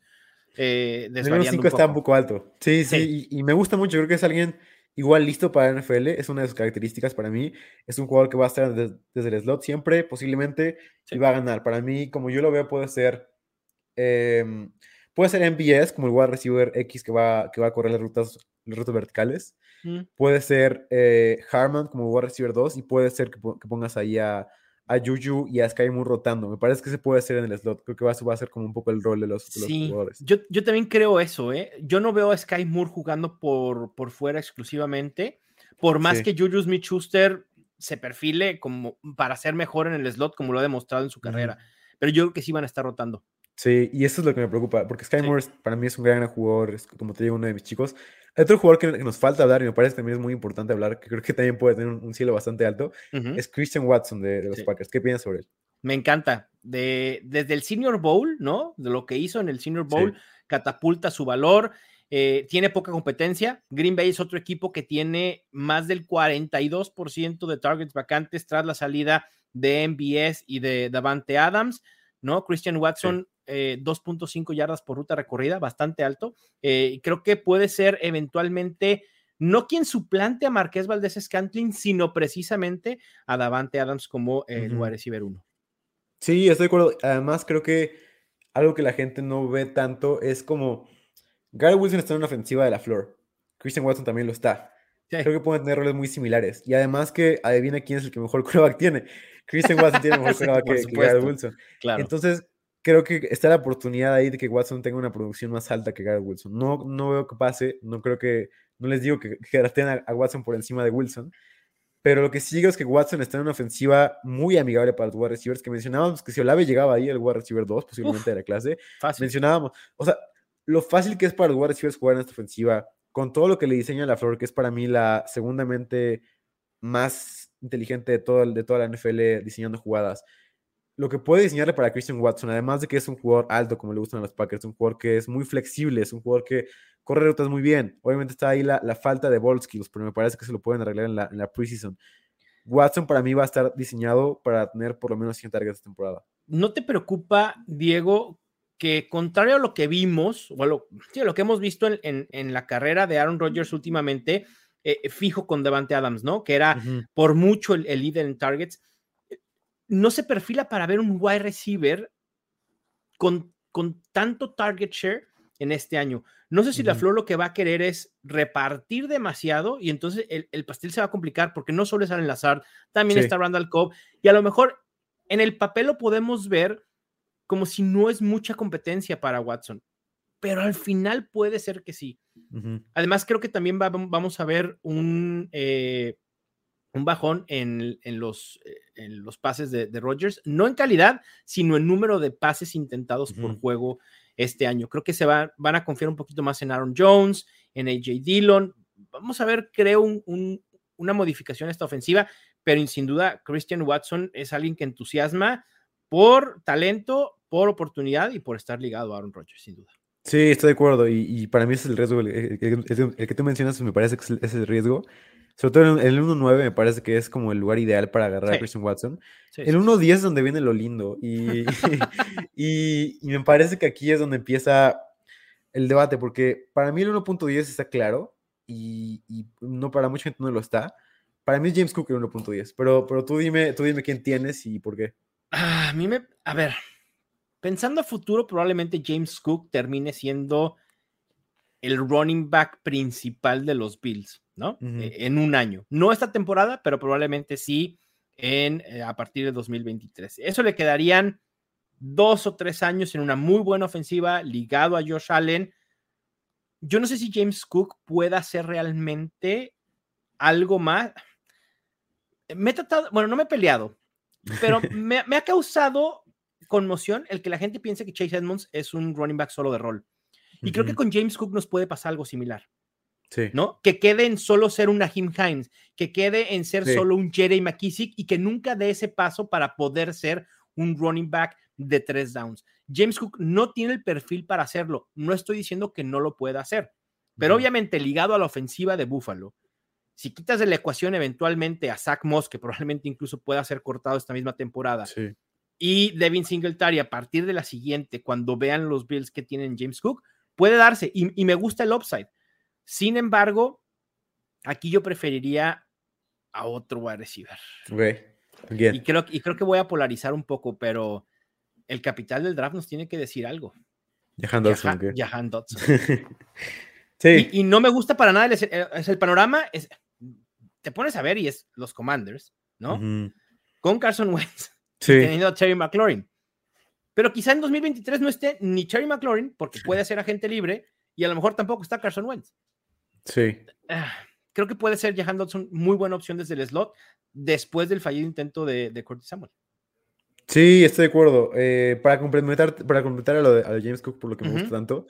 eh, desvariando 5 un está un poco. alto. Sí, sí, Sí. Y, y me gusta mucho. Creo que es alguien igual listo para la NFL. Es una de sus características para mí. Es un jugador que va a estar des- desde, el slot siempre, posiblemente, Sí. y va a ganar. Para mí, como yo lo veo, puede ser. em, puede ser MBS, como el wide receiver X que va, que va a correr las rutas, las rutas verticales. Mm, Puede ser eh, Harman como wide receiver 2 y puede ser que, que pongas ahí a, a Juju y a Sky Moore rotando. Me parece que se puede hacer en el slot. Creo que va, a- va a ser como un poco el rol de los, de los Sí, jugadores. yo, yo también creo eso, ¿eh? Yo no veo a Sky Moore jugando por, por fuera exclusivamente, por más Sí. que Juju Smith-Schuster se perfile como para ser mejor en el slot, como lo ha demostrado en su carrera. Pero yo creo que sí van a estar rotando. Sí, y eso es lo que me preocupa, porque Sky Sí. Moore para mí es un gran jugador, es como te digo, uno de mis chicos. Otro jugador que, nos falta hablar y me parece que también es muy importante hablar, que creo que también puede tener un, cielo bastante alto, es Christian Watson de, de los Sí. Packers. ¿Qué piensas sobre él? Me encanta. De, desde el Senior Bowl, ¿no? De lo que hizo en el Senior Bowl, catapulta su valor. eh, tiene poca competencia. Green Bay es otro equipo que tiene más del 42% de targets vacantes tras la salida de MBS y de Davante Adams, ¿no? Christian Watson, eh, 2.5 yardas por ruta recorrida, bastante alto. eh, creo que puede ser eventualmente no quien suplante a Marqués Valdés Scantling, sino precisamente a Davante Adams como eh, el Ujú. wide receiver 1. Sí, estoy de acuerdo. Además, creo que algo que la gente no ve tanto es como Gary Wilson está en una ofensiva de la flor. Christian Watson también lo está. Sí. Creo que pueden tener roles muy similares. Y además que adivina quién es el que mejor quarterback tiene. Christian Watson tiene mejor Sí, por que, que Gary. Wilson. Claro. Entonces, creo que está la oportunidad ahí de que Watson tenga una producción más alta que Garrett Wilson. No, no veo que pase, no creo que, no les digo que, que a, a Watson por encima de Wilson, Pero lo que sigue es que Watson está en una ofensiva muy amigable para los wide receivers, que mencionábamos que si Olave llegaba ahí, el wide receiver 2, posiblemente de la clase, Fácil. mencionábamos, o sea, lo fácil que es para los wide receivers jugar en esta ofensiva, con todo lo que le diseña la Flor, que es para mí la segundamente más inteligente de, todo, de toda la NFL diseñando jugadas. Lo que puede diseñarle para Christian Watson, además de que es un jugador alto, como le gustan a los Packers, un jugador que es muy flexible, es un jugador que corre rutas muy bien. Obviamente está ahí la, la falta de ball skills, pero me parece que se lo pueden arreglar en la, en la preseason. Watson para mí va a estar diseñado para tener por lo menos 100 targets esta temporada. ¿No te preocupa, Diego, que contrario a lo que vimos, o a lo, sí, a lo que hemos visto en, en- en la carrera de Aaron Rodgers últimamente, eh, fijo con Devante Adams, ¿no? Que era por mucho el, el líder en targets, no se perfila para ver un wide receiver con, con tanto target share en este año. No sé si la. Flor lo que va a querer es repartir demasiado y entonces el, el pastel se va a complicar porque no solo es Allen Lazard, también Sí. está Randall Cobb y a lo mejor en el papel lo podemos ver como si no es mucha competencia para Watson, pero al final puede ser que sí. Además, creo que también va- vamos a ver un, eh, un bajón en, en los, eh, en los pases de, de Rodgers, no en calidad, sino en número de pases intentados por juego este año. Creo que se va- van a confiar un poquito más en Aaron Jones, en AJ Dillon. Vamos a ver, creo, un- un- una modificación a esta ofensiva, pero sin duda, Christian Watson es alguien que entusiasma por talento, por oportunidad y por estar ligado a Aaron Rodgers, sin duda. Sí, estoy de acuerdo. Y, y para mí ese es el riesgo. El, el- el- el- el que tú mencionas me parece que es el riesgo. Sobre todo en el 1-9 me parece que es como el lugar ideal para agarrar a. Christian Watson. Sí, El sí, sí. 1-10 es donde viene lo lindo. Y, y, y me parece que aquí es donde empieza el debate, porque para mí el 1.10 está claro y, y no para mucha gente no lo está. Para mí es James Cook el 1.10, pero, pero tú, dime, tú dime quién tienes y por qué. Ah, a mí me. A ver, pensando a futuro, probablemente James Cook termine siendo el running back principal de los Bills, ¿no? Eh, En un año. No esta temporada, pero probablemente sí en, eh, a partir de 2023. Eso le quedarían dos o tres años en una muy buena ofensiva ligado a Josh Allen. Yo no sé si James Cook pueda hacer realmente algo más. Me he tratado, bueno, no me he peleado, pero me, me ha causado conmoción el que la gente piense que Chase Edmonds es un running back solo de rol. Y creo que con James Cook nos puede pasar algo similar, Sí. ¿no? Que quede en solo ser un Naheem Hines, que quede en ser Sí. solo un Jerry McKissick y que nunca dé ese paso para poder ser un running back de tres downs. James Cook no tiene el perfil para hacerlo. No estoy diciendo que no lo pueda hacer, pero obviamente ligado a la ofensiva de Buffalo, si quitas de la ecuación eventualmente a Zach Moss, que probablemente incluso pueda ser cortado esta misma temporada, Sí. y Devin Singletary a partir de la siguiente, cuando vean los Bills que tienen James Cook, puede darse y, y me gusta el upside. Sin embargo, aquí yo preferiría a otro wide receiver. Y creo, y creo que voy a polarizar un poco, pero el capital del draft nos tiene que decir algo. Jahan Dodson, Jahan, ok. Jahan Dotson. sí. Y, y no me gusta para nada el, es- es el panorama. Es, te pones a ver y es los Commanders, ¿no? Con Carson Wentz. Sí. teniendo a Terry McLaurin. Pero quizá en 2023 no esté ni Terry McLaurin, porque puede ser agente libre, y a lo mejor tampoco está Carson Wentz. Sí. Ah, creo que puede ser Jahan Dodson muy buena opción desde el slot, después del fallido intento de, de Curtis Samuel. Sí, estoy de acuerdo. Eh, para complementar, para complementar a lo de, a James Cook, por lo que me gusta tanto,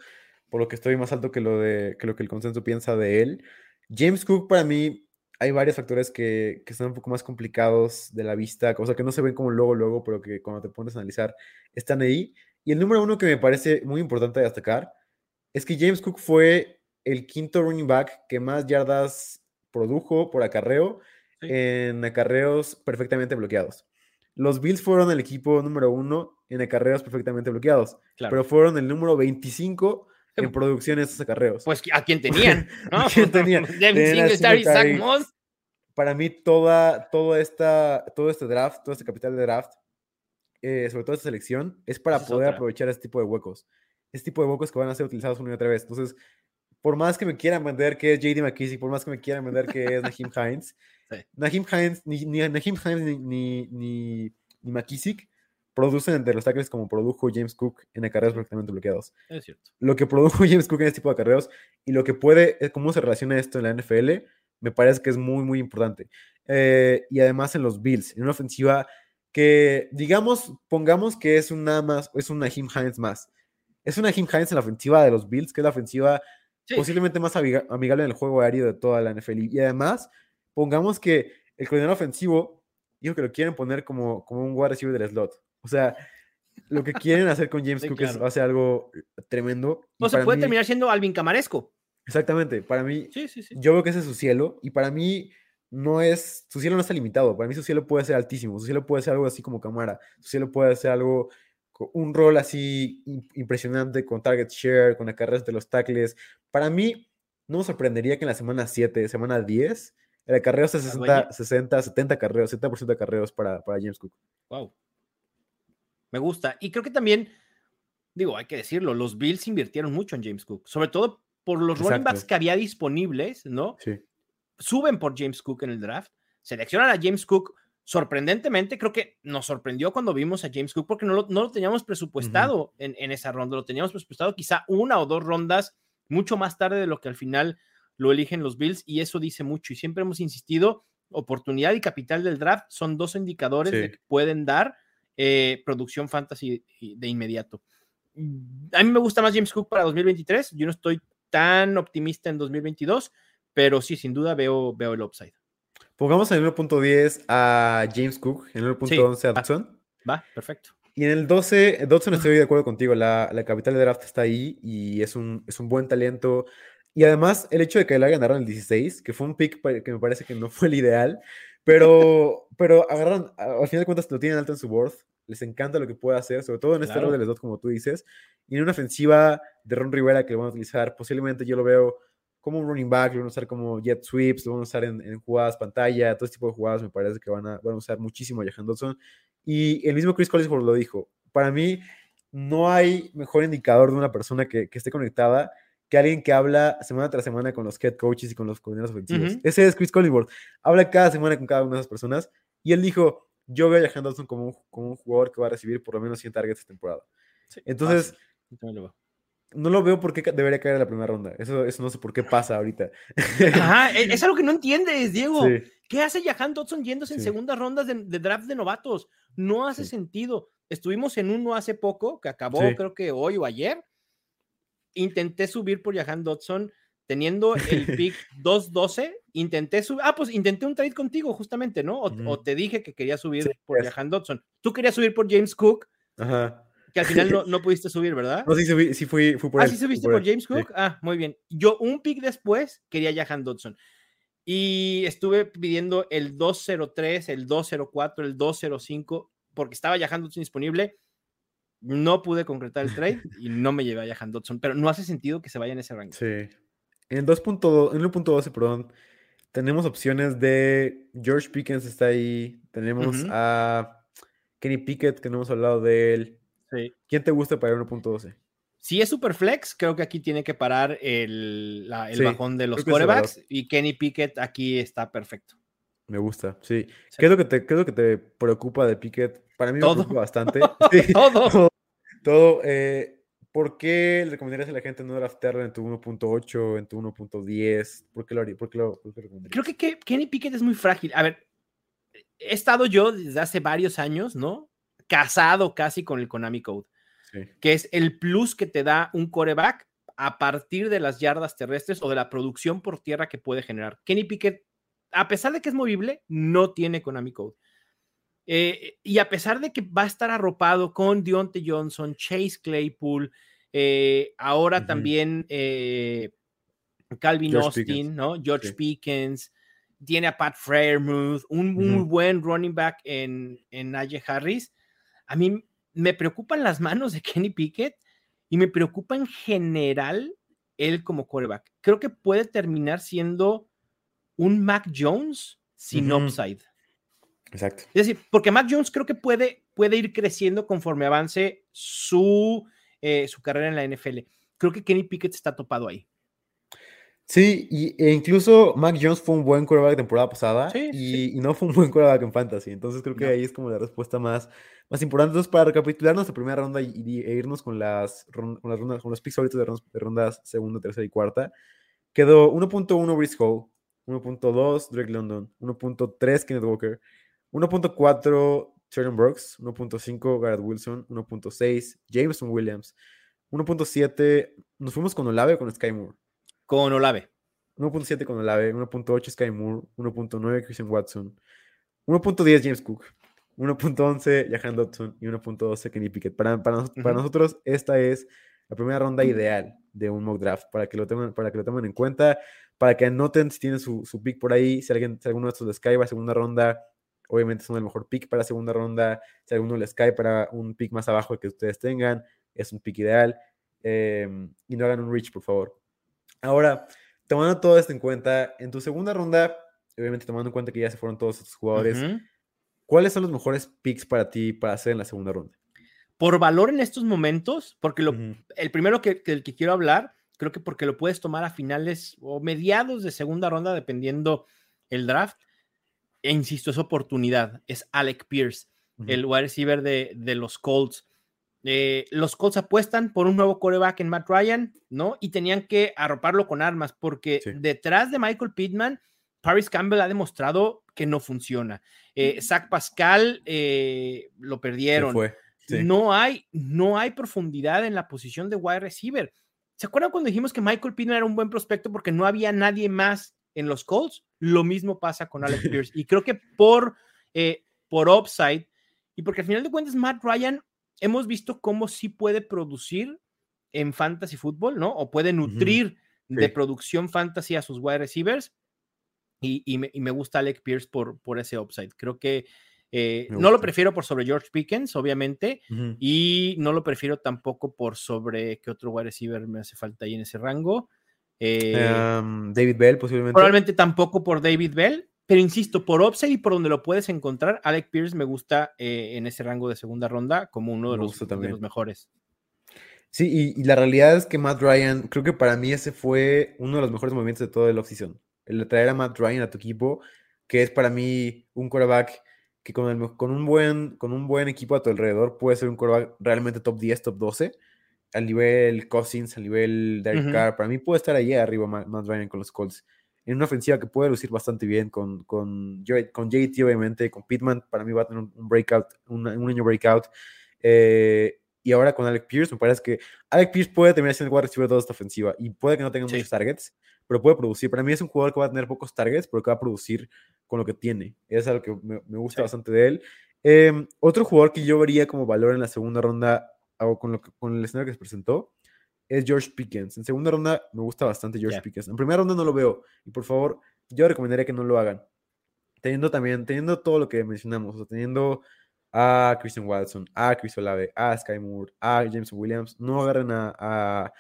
por lo que estoy más alto que lo de que lo que el consenso piensa de él. James Cook, para mí, hay varios factores que, que están un poco más complicados de la vista, o sea, que no se ven como luego, luego, pero que cuando te pones a analizar están ahí. Y el número uno que me parece muy importante destacar es que James Cook fue el quinto running back que más yardas produjo por acarreo Sí. en acarreos perfectamente bloqueados. Los Bills fueron el equipo número uno en acarreos perfectamente bloqueados, Claro. pero fueron el número 25 en producción de esos acarreos. pues a quien tenían, ¿no? quién tenían? Devin Singletary, Zach. Moss. Para mí, toda, toda esta, todo este draft, todo este capital de draft, eh, sobre todo esta selección, es para es poder otra. aprovechar este tipo de huecos. Este tipo de huecos que van a ser utilizados una y otra vez. Entonces, por más que me quieran vender que es JD McKissick, por más que me quieran vender que es Naheem Hines, Sí. Naheem Hines, ni, ni Naheem Hines ni, ni, ni, ni McKissick producen entre los tackles como produjo James Cook en acarreos perfectamente bloqueados. Es cierto. Lo que produjo James Cook en este tipo de acarreos y lo que puede, eh, cómo se relaciona esto en la NFL, me parece que es muy, muy importante. Eh, y además en los Bills, en una ofensiva que, digamos, pongamos que es un nada más, es una Jim Hines más. Es una Jim Hines en la ofensiva de los Bills, que es la ofensiva Sí. posiblemente más amiga- amigable en el juego aéreo de toda la NFL. Y además, pongamos que el coordinador ofensivo dijo que lo quieren poner como, como un wide receiver del slot. O sea, lo que quieren hacer con James Sí, Cook es algo tremendo. O se para puede mí- terminar siendo Alvin Camaresco. Exactamente, para mí, Sí, sí, sí. yo veo que ese es su cielo y para mí no es, su cielo no está limitado, para mí su cielo puede ser altísimo, su cielo puede ser algo así como Camara, su cielo puede ser algo, un rol así im- impresionante con target share, con las carreras de los tackles. Para mí, no me sorprendería que en la semana 7, semana 10, el acarreo sea 60, dueña? 60, 70 carreos, 70% de carreos para, para James Cook. Wow. Me gusta. Y creo que también, digo, hay que decirlo, los Bills invirtieron mucho en James Cook, sobre todo por los running backs que había disponibles, ¿no? Sí. Suben por James Cook en el draft, seleccionan a James Cook. Sorprendentemente, creo que nos sorprendió cuando vimos a James Cook porque no lo, no lo teníamos presupuestado en, en esa ronda, lo teníamos presupuestado quizá una o dos rondas mucho más tarde de lo que al final lo eligen los Bills y eso dice mucho y siempre hemos insistido, oportunidad y capital del draft son dos indicadores de que pueden dar eh, producción fantasy de inmediato. A mí me gusta más James Cook para 2023, yo no estoy tan optimista en 2022, pero sí, sin duda veo, veo el upside. Pongamos en el 1.10 a James Cook, en el 1.11 a va. Dodson. Va, perfecto. Y en el 12, Dodson estoy de acuerdo contigo, la, la capital de draft está ahí y es un, es un buen talento. Y además, el hecho de que agarrado en el 16, que fue un pick que me parece que no fue el ideal, pero, pero agarran, a- al final de cuentas lo tienen alto en su board, les encanta lo que puede hacer, sobre todo en este Claro. rol de los dos, como tú dices, y en una ofensiva de Ron Rivera que lo van a utilizar, posiblemente yo lo veo como un running back, lo van a usar como jet sweeps, lo van a usar en, en jugadas pantalla, todo este tipo de jugadas me parece que van a, van a usar muchísimo a Jahan Dodson. Y el mismo Chris Collinsworth lo dijo, para mí no hay mejor indicador de una persona que, que esté conectada que alguien que habla semana tras semana con los head coaches y con los coordinadores ofensivos. Ujú. Ese es Chris Collinsworth. Habla cada semana con cada una de esas personas y él dijo, yo veo a Jahan Dodson como un, como un jugador que va a recibir por lo menos 100 targets esta temporada. Entonces, lo veo. no lo veo por qué debería caer en la primera ronda. Eso, eso no sé por qué pasa ahorita. Ajá, e- es algo que no entiendes, Diego. Sí. ¿Qué hace Jahan Dodson yéndose en Sí. segundas rondas de, de draft de novatos? No hace Sí. sentido. Estuvimos en uno hace poco, que acabó Sí. creo que hoy o ayer. Intenté subir por Jahan Dodson teniendo el pick 2-12. Intenté subir. Ah, pues intenté un trade contigo, justamente, ¿no? O, Ujú. o te dije que quería subir Sí, por es. Jahan Dodson. Tú querías subir por James Cook, Ajá. que al final no, no pudiste subir, ¿verdad? No, sí, subí- sí fui, fui por Ah, él. sí subiste por por James sí. Cook. Ah, muy bien. Yo un pick después quería Jahan Dodson. Y estuve pidiendo el 203, el 204, el 205, porque estaba Jahan Dodson disponible. No pude concretar el trade y no me llevé a Jahan Dodson, pero no hace sentido que se vaya en ese rango. Sí. En el 2.2, en el 1.12, perdón, tenemos opciones de George Pickens está ahí, tenemos a Kenny Pickett, que no hemos hablado de él. Sí. ¿Quién te gusta para el 1.12? Si es super flex, creo que aquí tiene que parar el, la- el Sí, bajón de los corebacks y Kenny Pickett aquí está perfecto. Me gusta, sí. Sí. ¿Qué es lo que te, qué es lo que te preocupa de Pickett? Para mí me Todo. preocupa bastante. Sí, Todo. todo. eh, ¿Por qué le recomendarías a la gente no draftearlo en tu 1.8, en tu 1.10? ¿Por qué lo haría? ¿Por qué lo, por qué lo? Creo que, que Kenny Pickett es muy frágil. A ver, he estado yo desde hace varios años, ¿no? Casado casi con el Konami Code, Sí. que es el plus que te da un coreback a partir de las yardas terrestres o de la producción por tierra que puede generar. Kenny Pickett, a pesar de que es movible, no tiene Konami Code. Eh, y a pesar de que va a estar arropado con Deontay Johnson, Chase Claypool, eh, ahora también eh, Calvin George Austin, Pickens. ¿no? George Sí. Pickens, tiene a Pat Fairmouth, un muy buen running back en, en Najee Harris. A mí me preocupan las manos de Kenny Pickett y me preocupa en general él como quarterback. Creo que puede terminar siendo un Mac Jones sin upside. Exacto. Es decir, porque Mac Jones creo que puede, puede ir creciendo conforme avance su, eh, su carrera en la NFL. Creo que Kenny Pickett está topado ahí. Sí, y, e incluso Mac Jones fue un buen quarterback temporada pasada Sí, y, sí. y no fue un buen quarterback en fantasy. Entonces creo que No. ahí es como la respuesta más, más importante. Entonces, para recapitular nuestra primera ronda y, y- e irnos con las, con las rondas, con los picks favoritos de, rondas- de rondas segunda, tercera y cuarta, quedó 1.1 Brice Hall, 1.2 Drake London, 1.3 Kenneth Walker, 1.4 Trevor Brooks, 1.5 Garrett Wilson, 1.6 Jameson Williams, 1.7 nos fuimos con Olave o con Sky Moore. Con Olave. 1.7 con Olave, 1.8 Sky Moore, 1.9 Christian Watson, 1.10 James Cook, 1.11 Jahan Dodson y 1.12 Kenny Pickett. Para, para, nos- para nosotros, esta es la primera ronda ideal de un mock draft, para que lo tengan, para que lo tomen en cuenta, para que anoten si tienen su, su pick por ahí, si, alguien, si alguno de estos les cae para segunda ronda, obviamente son el mejor pick para segunda ronda, si alguno les cae para un pick más abajo que ustedes tengan, es un pick ideal, em, y no hagan un reach, por favor. Ahora, tomando todo esto en cuenta, en tu segunda ronda, obviamente tomando en cuenta que ya se fueron todos estos jugadores. ¿cuáles son los mejores picks para ti para hacer en la segunda ronda? Por valor en estos momentos, porque lo, el primero que, que- del que quiero hablar, creo que porque lo puedes tomar a finales o mediados de segunda ronda, dependiendo el draft. E insisto, es oportunidad. Es Alec Pierce, el wide receiver de, de los Colts. Eh, los Colts apuestan por un nuevo coreback en Matt Ryan, ¿no? Y tenían que arroparlo con armas, porque Sí. detrás de Michael Pittman, Paris Campbell ha demostrado que no funciona. Eh, Zach Pascal eh, lo perdieron. fue. Sí. No hay, no hay profundidad en la posición de wide receiver. ¿Se acuerdan cuando dijimos que Michael Pittman era un buen prospecto porque no había nadie más en los Colts? Lo mismo pasa con Alex Pierce. Y creo que por, eh, por upside y porque al final de cuentas Matt Ryan hemos visto cómo sí puede producir en fantasy fútbol, ¿no? O puede nutrir de Sí. producción fantasy a sus wide receivers. Y, y me, y me gusta Alec Pierce por, por ese upside. Creo que eh, no lo prefiero por sobre George Pickens, obviamente, y no lo prefiero tampoco por sobre qué otro wide receiver me hace falta ahí en ese rango. Eh, Em, David Bell, posiblemente. probablemente tampoco por David Bell, pero insisto, por upside y por donde lo puedes encontrar, Alec Pierce me gusta eh, en ese rango de segunda ronda como uno de los, de mejores. Sí, y, y la realidad es que Matt Ryan, creo que para mí ese fue uno de los mejores movimientos de todo el offseason. El de traer a Matt Ryan a tu equipo, que es para mí un quarterback que con, el me- con, un buen, con un buen equipo a tu alrededor puede ser un quarterback realmente top 10, top 12, al nivel Cousins, al nivel Derek Ujú. Carr. Para mí puede estar allí arriba Ma- Matt Ryan con los Colts. En una ofensiva que puede lucir bastante bien con, con, con JT, obviamente, con Pittman, para mí va a tener un, breakout, un, un año breakout. Eh, y ahora con Alec Pierce, me parece que Alec Pierce puede terminar siendo el wide receiver de toda esta ofensiva y puede que no tenga Sí. muchos targets, pero puede producir. Para mí es un jugador que va a tener pocos targets, pero que va a producir con lo que tiene. Es algo que me, me gusta Sí. bastante de él. Em, otro jugador que yo vería como valor en la segunda ronda, o con, lo que- con el escenario que se presentó, es George Pickens. En segunda ronda me gusta bastante George. Pickens. En primera ronda no lo veo. Y por favor, yo recomendaría que no lo hagan. Teniendo también, teniendo todo lo que mencionamos, o sea, teniendo a Christian Watson, a Chris Olave, a Sky Moore, a James Williams, no agarren a, a,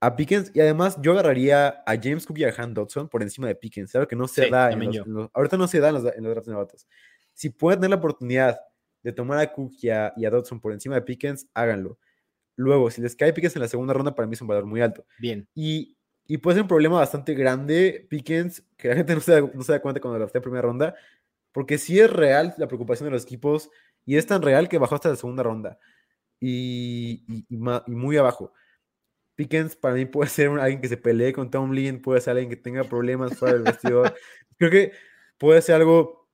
a Pickens. Y además, yo agarraría a James Cook y a Han Dodson por encima de Pickens. Algo que no se Sí, da en también los, yo. en los- ahorita no se da en los, en los drafts de novatos. Si pueden tener la oportunidad de tomar a Cook y a, y a Dodson por encima de Pickens, háganlo. Luego, si les cae Pickens en la segunda ronda, para mí es un valor muy alto. Bien. Y, y puede ser un problema bastante grande, Pickens, que la gente no se da, no se da cuenta cuando lo en primera ronda, porque sí es real la preocupación de los equipos y es tan real que bajó hasta la segunda ronda y, y- y ma- y muy abajo. Pickens para mí puede ser un- alguien que se pelee con Tomlin, puede ser alguien que tenga problemas fuera del vestidor. Creo que puede ser algo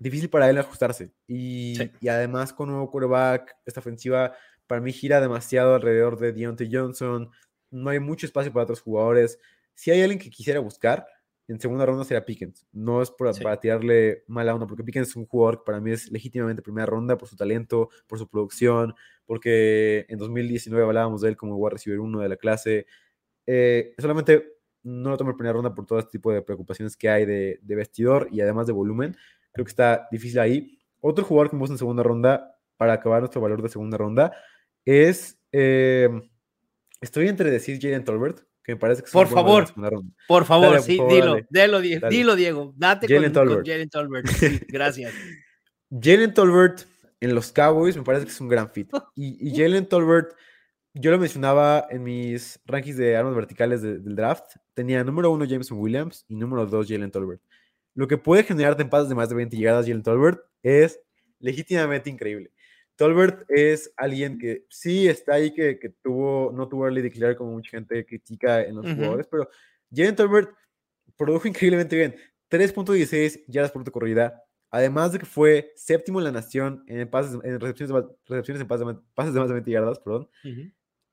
difícil para él ajustarse. Y, Sí. y además con un nuevo quarterback, esta ofensiva para mí gira demasiado alrededor de Deontay Johnson. No hay mucho espacio para otros jugadores. Si hay alguien que quisiera buscar, en segunda ronda sería Pickens. No es por- Sí. para tirarle mala onda, porque Pickens es un jugador que para mí es legítimamente primera ronda por su talento, por su producción, porque en 2019 hablábamos de él como wide receiver uno de la clase. Eh, solamente no lo tomo en primera ronda por todo este tipo de preocupaciones que hay de, de vestidor y además de volumen. Creo que está difícil ahí. Otro jugador que me gusta en segunda ronda, para acabar nuestro valor de segunda ronda, es. eh, estoy entre decir Jalen Tolbert, que me parece que es un Por favor. Por favor, Dale, por sí, favor, dilo, dale. dilo, Dale. dilo, Diego. Date Jalen con, con Tolbert. Jalen Tolbert. Sí, gracias. Jalen Tolbert en los Cowboys me parece que es un gran fit. Y, y Jalen Tolbert, yo lo mencionaba en mis rankings de armas verticales de- del draft, tenía número uno Jameson Williams y número dos Jalen Tolbert. Lo que puede generarte en pases de más de 20 llegadas Jalen Tolbert es legítimamente increíble. Tolbert es alguien que sí está ahí, que, que tuvo, no tuvo early declare como mucha gente critica en los Ujú. jugadores, pero Jalen Tolbert produjo increíblemente bien. 3.16 yardas por corrida, además de que fue séptimo en la nación en, pases, en recepciones, de, recepciones en pases de, pases de más de 20 yardas, perdón.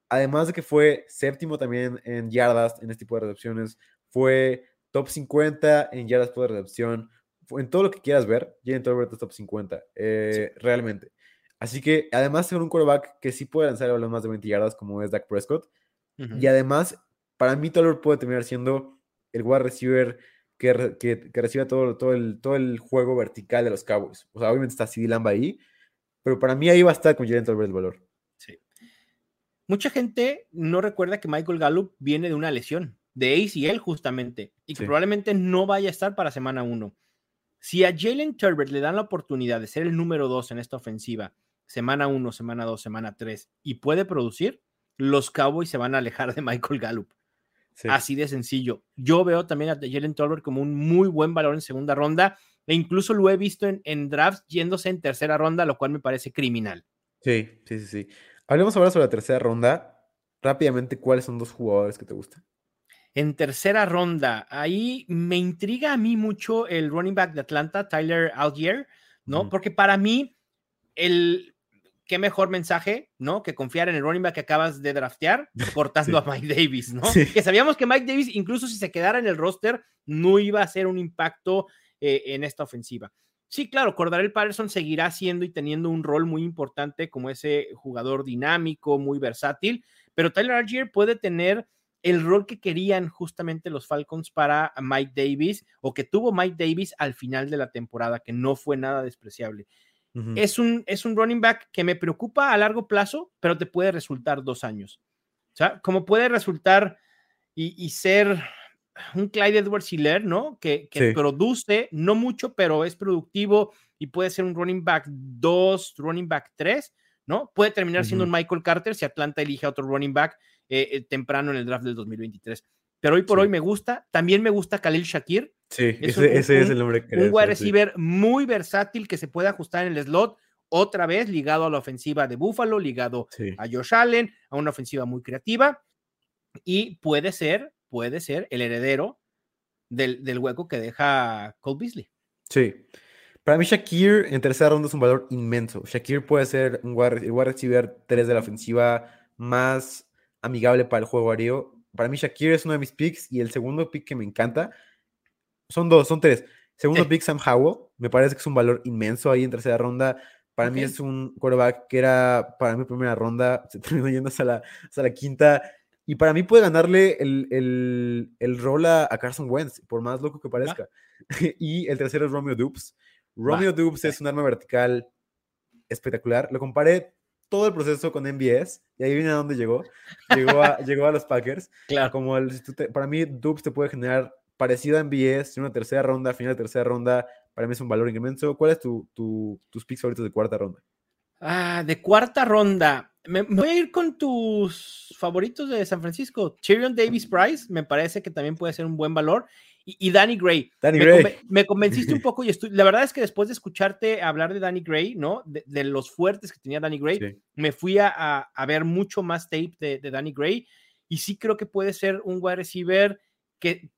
Además de que fue séptimo también en yardas en este tipo de recepciones, fue top 50 en yardas por recepción, en todo lo que quieras ver, Jalen Tolbert es top 50, eh, realmente. Así que además es un quarterback que sí puede lanzar a más de 20 yardas como es Dak Prescott. Y además, para mí Tolbert puede terminar siendo el wide receiver que, que, reciba todo, todo, el, todo el juego vertical de los Cowboys. O sea, obviamente está CD Lamba ahí, pero para mí ahí va a estar con Jalen Tolbert el valor. Sí. Mucha gente no recuerda que Michael Gallup viene de una lesión, de ACL justamente, y que probablemente no vaya a estar para semana 1. Si a Jalen Turbert le dan la oportunidad de ser el número 2 en esta ofensiva, semana 1, semana 2, semana 3, y puede producir, los Cowboys se van a alejar de Michael Gallup. Así de sencillo. Yo veo también a Jalen Tolbert como un muy buen valor en segunda ronda e incluso lo he visto en, en, drafts yéndose en tercera ronda, lo cual me parece criminal. Sí, sí, sí, sí. Hablemos ahora sobre la tercera ronda. Rápidamente, ¿cuáles son dos jugadores que te gustan? En tercera ronda, ahí me intriga a mí mucho el running back de Atlanta, Tyler Algier, ¿no? Porque para mí, el, qué mejor mensaje, ¿no? Que confiar en el running back que acabas de draftear, cortando a Mike Davis, ¿no? Que sabíamos que Mike Davis, incluso si se quedara en el roster, no iba a hacer un impacto eh, en esta ofensiva. Sí, claro, Cordarel Patterson seguirá siendo y teniendo un rol muy importante como ese jugador dinámico, muy versátil, pero Tyler Algier puede tener el rol que querían justamente los Falcons para Mike Davis o que tuvo Mike Davis al final de la temporada, que no fue nada despreciable es, un, es un running back que me preocupa a largo plazo, pero te puede resultar dos años. O sea, como puede resultar y, ser un Clyde Edwards Hiller, ¿no? Que, produce, no mucho, pero es productivo y puede ser un running back 2, running back 3, ¿no? Puede terminar siendo un Michael Carter si Atlanta elige a otro running back eh, eh, temprano en el draft del 2023 pero hoy por hoy me gusta. También me gusta Khalil Shakir. Sí, ese, es el nombre que Un wide receiver muy versátil que se puede ajustar en el slot, otra vez ligado a la ofensiva de Buffalo, ligado a Josh Allen, a una ofensiva muy creativa. Y puede ser, puede ser el heredero del, hueco que deja Cole Beasley. Sí. Para mí, Shakir en tercera ronda es un valor inmenso. Shakir puede ser un wide, receiver 3 de la ofensiva más amigable para el juego aéreo para mí Shakir es uno de mis picks y el segundo pick que me encanta, son dos, son tres. Segundo pick Sam Howell, me parece que es un valor inmenso ahí en tercera ronda. Para mí es un quarterback que era para mi primera ronda, se terminó yendo hasta la, hasta la quinta. Y para mí puede ganarle el, el, el rol a, Carson Wentz, por más loco que parezca. y el tercero es Romeo Dupes. Romeo Dupes es un arma vertical espectacular. Lo comparé todo el proceso con MBS y ahí viene a dónde llegó. Llegó a, llegó a los Packers. Claro. Como el, para mí, Dubs te puede generar parecido a MBS en una tercera ronda, final de tercera ronda. Para mí es un valor inmenso. ¿Cuál es tu, tu, tus picks favoritos de cuarta ronda? Ah, de cuarta ronda. Me, voy a ir con tus favoritos de San Francisco. Chirion Davis Price me parece que también puede ser un buen valor y, Danny Gray. me, convenciste un poco y la verdad es que después de escucharte hablar de Danny Gray, ¿no? De, los fuertes que tenía Danny Gray, me fui a, a, ver mucho más tape de, de, Danny Gray y sí creo que puede ser un wide receiver que,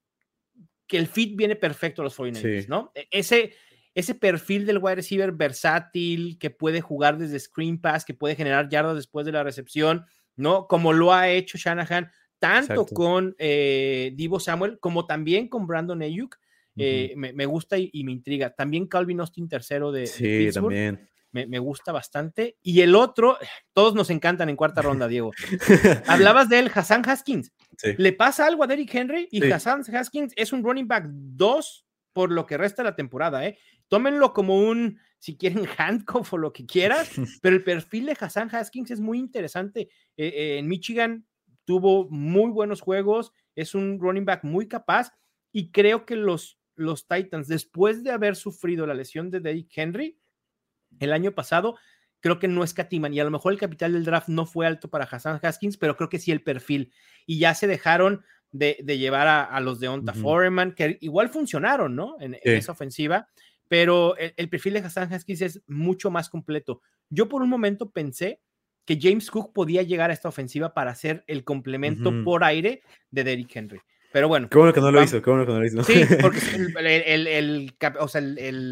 que el fit viene perfecto a los 49ers, ¿no? E, ese, ese perfil del wide receiver versátil, que puede jugar desde screen pass, que puede generar yardas después de la recepción, ¿no? Como lo ha hecho Shanahan tanto con eh, Divo Samuel como también con Brandon Ayuk. Eh, me, gusta y, me intriga. También Calvin Austin, tercero de, sí, también. Me, gusta bastante. Y el otro, todos nos encantan en cuarta ronda, Diego. Hablabas de él, Hassan Haskins. Le pasa algo a Derrick Henry y Hassan Haskins es un running back 2 por lo que resta de la temporada. ¿eh? Tómenlo como un, si quieren, handcuff o lo que quieras, pero el perfil de Hassan Haskins es muy interesante. Eh, en Michigan tuvo muy buenos juegos, es un running back muy capaz y creo que los, los Titans, después de haber sufrido la lesión de Derrick Henry el año pasado, creo que no escatiman y a lo mejor el capital del draft no fue alto para Hassan Haskins, pero creo que sí el perfil y ya se dejaron de, llevar a, los de Onta Foreman, que igual funcionaron, ¿no? En, esa ofensiva, pero el, el, perfil de Hassan Haskins es mucho más completo. Yo por un momento pensé que James Cook podía llegar a esta ofensiva para ser el complemento por aire de Derrick Henry. Pero bueno. Qué bueno que no lo hizo, qué bueno que no lo hizo. Sí, porque el, el- el- o sea,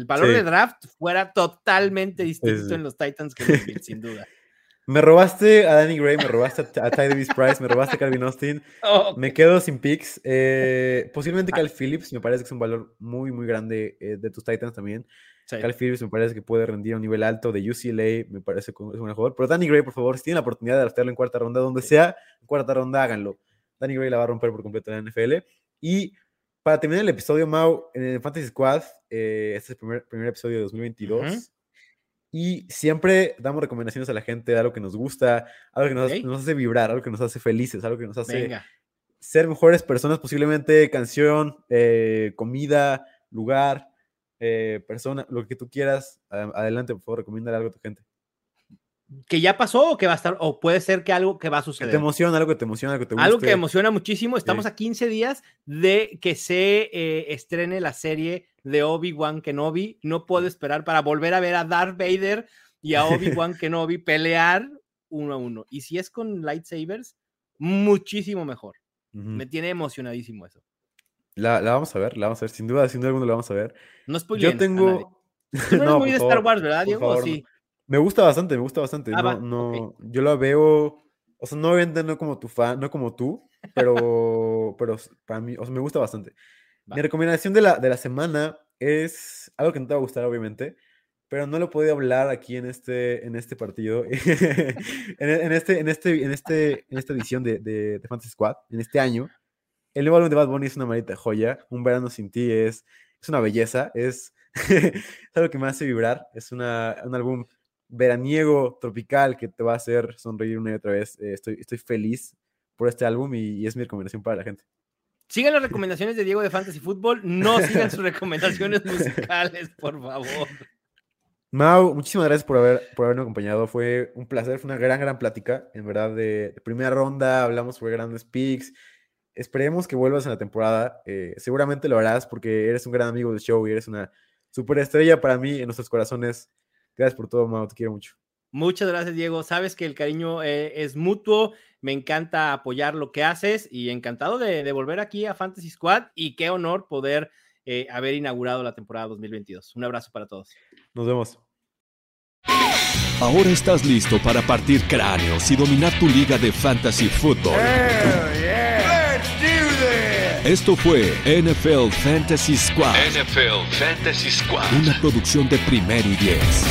valor Sí. de draft fuera totalmente distinto en los Titans que en los Bills, sin duda. Me robaste a Danny Gray, me robaste a, Ty Davis Price, me robaste a Calvin Austin. Oh, Me quedo sin picks. Eh, posiblemente Cal Phillips me parece que es un valor muy, muy grande eh, de tus Titans también. Sí. Cal Phillips me parece que puede rendir a un nivel alto de UCLA, me parece que es un buen jugador. Pero Danny Gray, por favor, si tienen la oportunidad de draftearlo en cuarta ronda, donde sea, en cuarta ronda, háganlo. Danny Gray la va a romper por completo en la NFL. Y para terminar el episodio, Mau, en el Fantasy Squad, eh, este es el primer, primer episodio de 2022. Ujú. Y siempre damos recomendaciones a la gente de algo que nos gusta, algo que nos, Ok. nos hace vibrar, algo que nos hace felices, algo que nos hace Venga. ser mejores personas, posiblemente canción, eh, comida, lugar, eh, persona, lo que tú quieras. Adelante, por favor, recomienda algo a tu gente. ¿Que ya pasó o que va a estar? O puede ser que algo que va a Que suceder. te emociona, algo que te emociona, algo que te guste. Algo que emociona muchísimo. Estamos Sí. a 15 días de que se eh, estrene la serie de Obi-Wan Kenobi. No puedo esperar para volver a ver a Darth Vader y a Obi-Wan Kenobi pelear uno a uno. Y si es con lightsabers, muchísimo mejor. Me tiene emocionadísimo eso. La, la vamos a ver, la vamos a ver, sin duda, sin duda alguna la vamos a ver. No Yo a nadie. tengo... Tú no No, muy de Star Wars, ¿verdad, Diego? ¿O favor, sí. Me gusta bastante, me gusta bastante. Ah, no, no, ok. yo la veo, o sea, no obviamente no como tu fan, no como tú, pero, pero para mí, o sea, me gusta bastante. Mi Va. recomendación de la, de la semana es algo que no te va a gustar, obviamente, pero no lo podido hablar aquí en este, en este partido, en, en este, en este, en este, en esta edición de, de, de Fantasy Squad, en este año. El nuevo álbum de Bad Bunny es una maldita joya. Un verano sin ti es, es una belleza, es, es algo que me hace vibrar. Es una, un álbum veraniego, tropical, que te va a hacer sonreír una y otra vez. Eh, estoy, estoy feliz por este álbum y, y es mi recomendación para la gente. Sigan las recomendaciones de Diego de Fantasy Football. No sigan sus recomendaciones musicales, por favor. Mau, muchísimas gracias por, haber, por habernos acompañado. Fue un placer, fue una gran, gran plática. En verdad, de, de primera ronda hablamos sobre grandes picks. Esperemos que vuelvas en la temporada. eh, seguramente lo harás porque eres un gran amigo del show y eres una superestrella para mí en nuestros corazones. Gracias por todo, Mau. Te quiero mucho. Muchas gracias, Diego. Sabes que el cariño eh, es mutuo. Me encanta apoyar lo que haces y encantado de, de volver aquí a Fantasy Squad. Y qué honor poder eh, haber inaugurado la temporada 2022. Un abrazo para todos. Nos vemos. Ahora estás listo para partir cráneos y dominar tu liga de fantasy football. Esto fue NFL Fantasy Squad, NFL Fantasy Squad. una producción de primero y diez.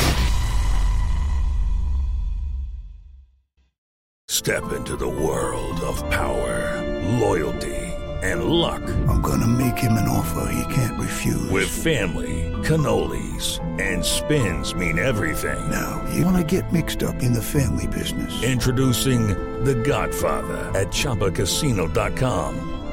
Step into the world of power, loyalty, and luck. I'm gonna make him an offer he can't refuse. With family, cannolis, and spins mean everything. now, you wanna get mixed up in the family business. Introducing The Godfather at ChumbaCasino.com.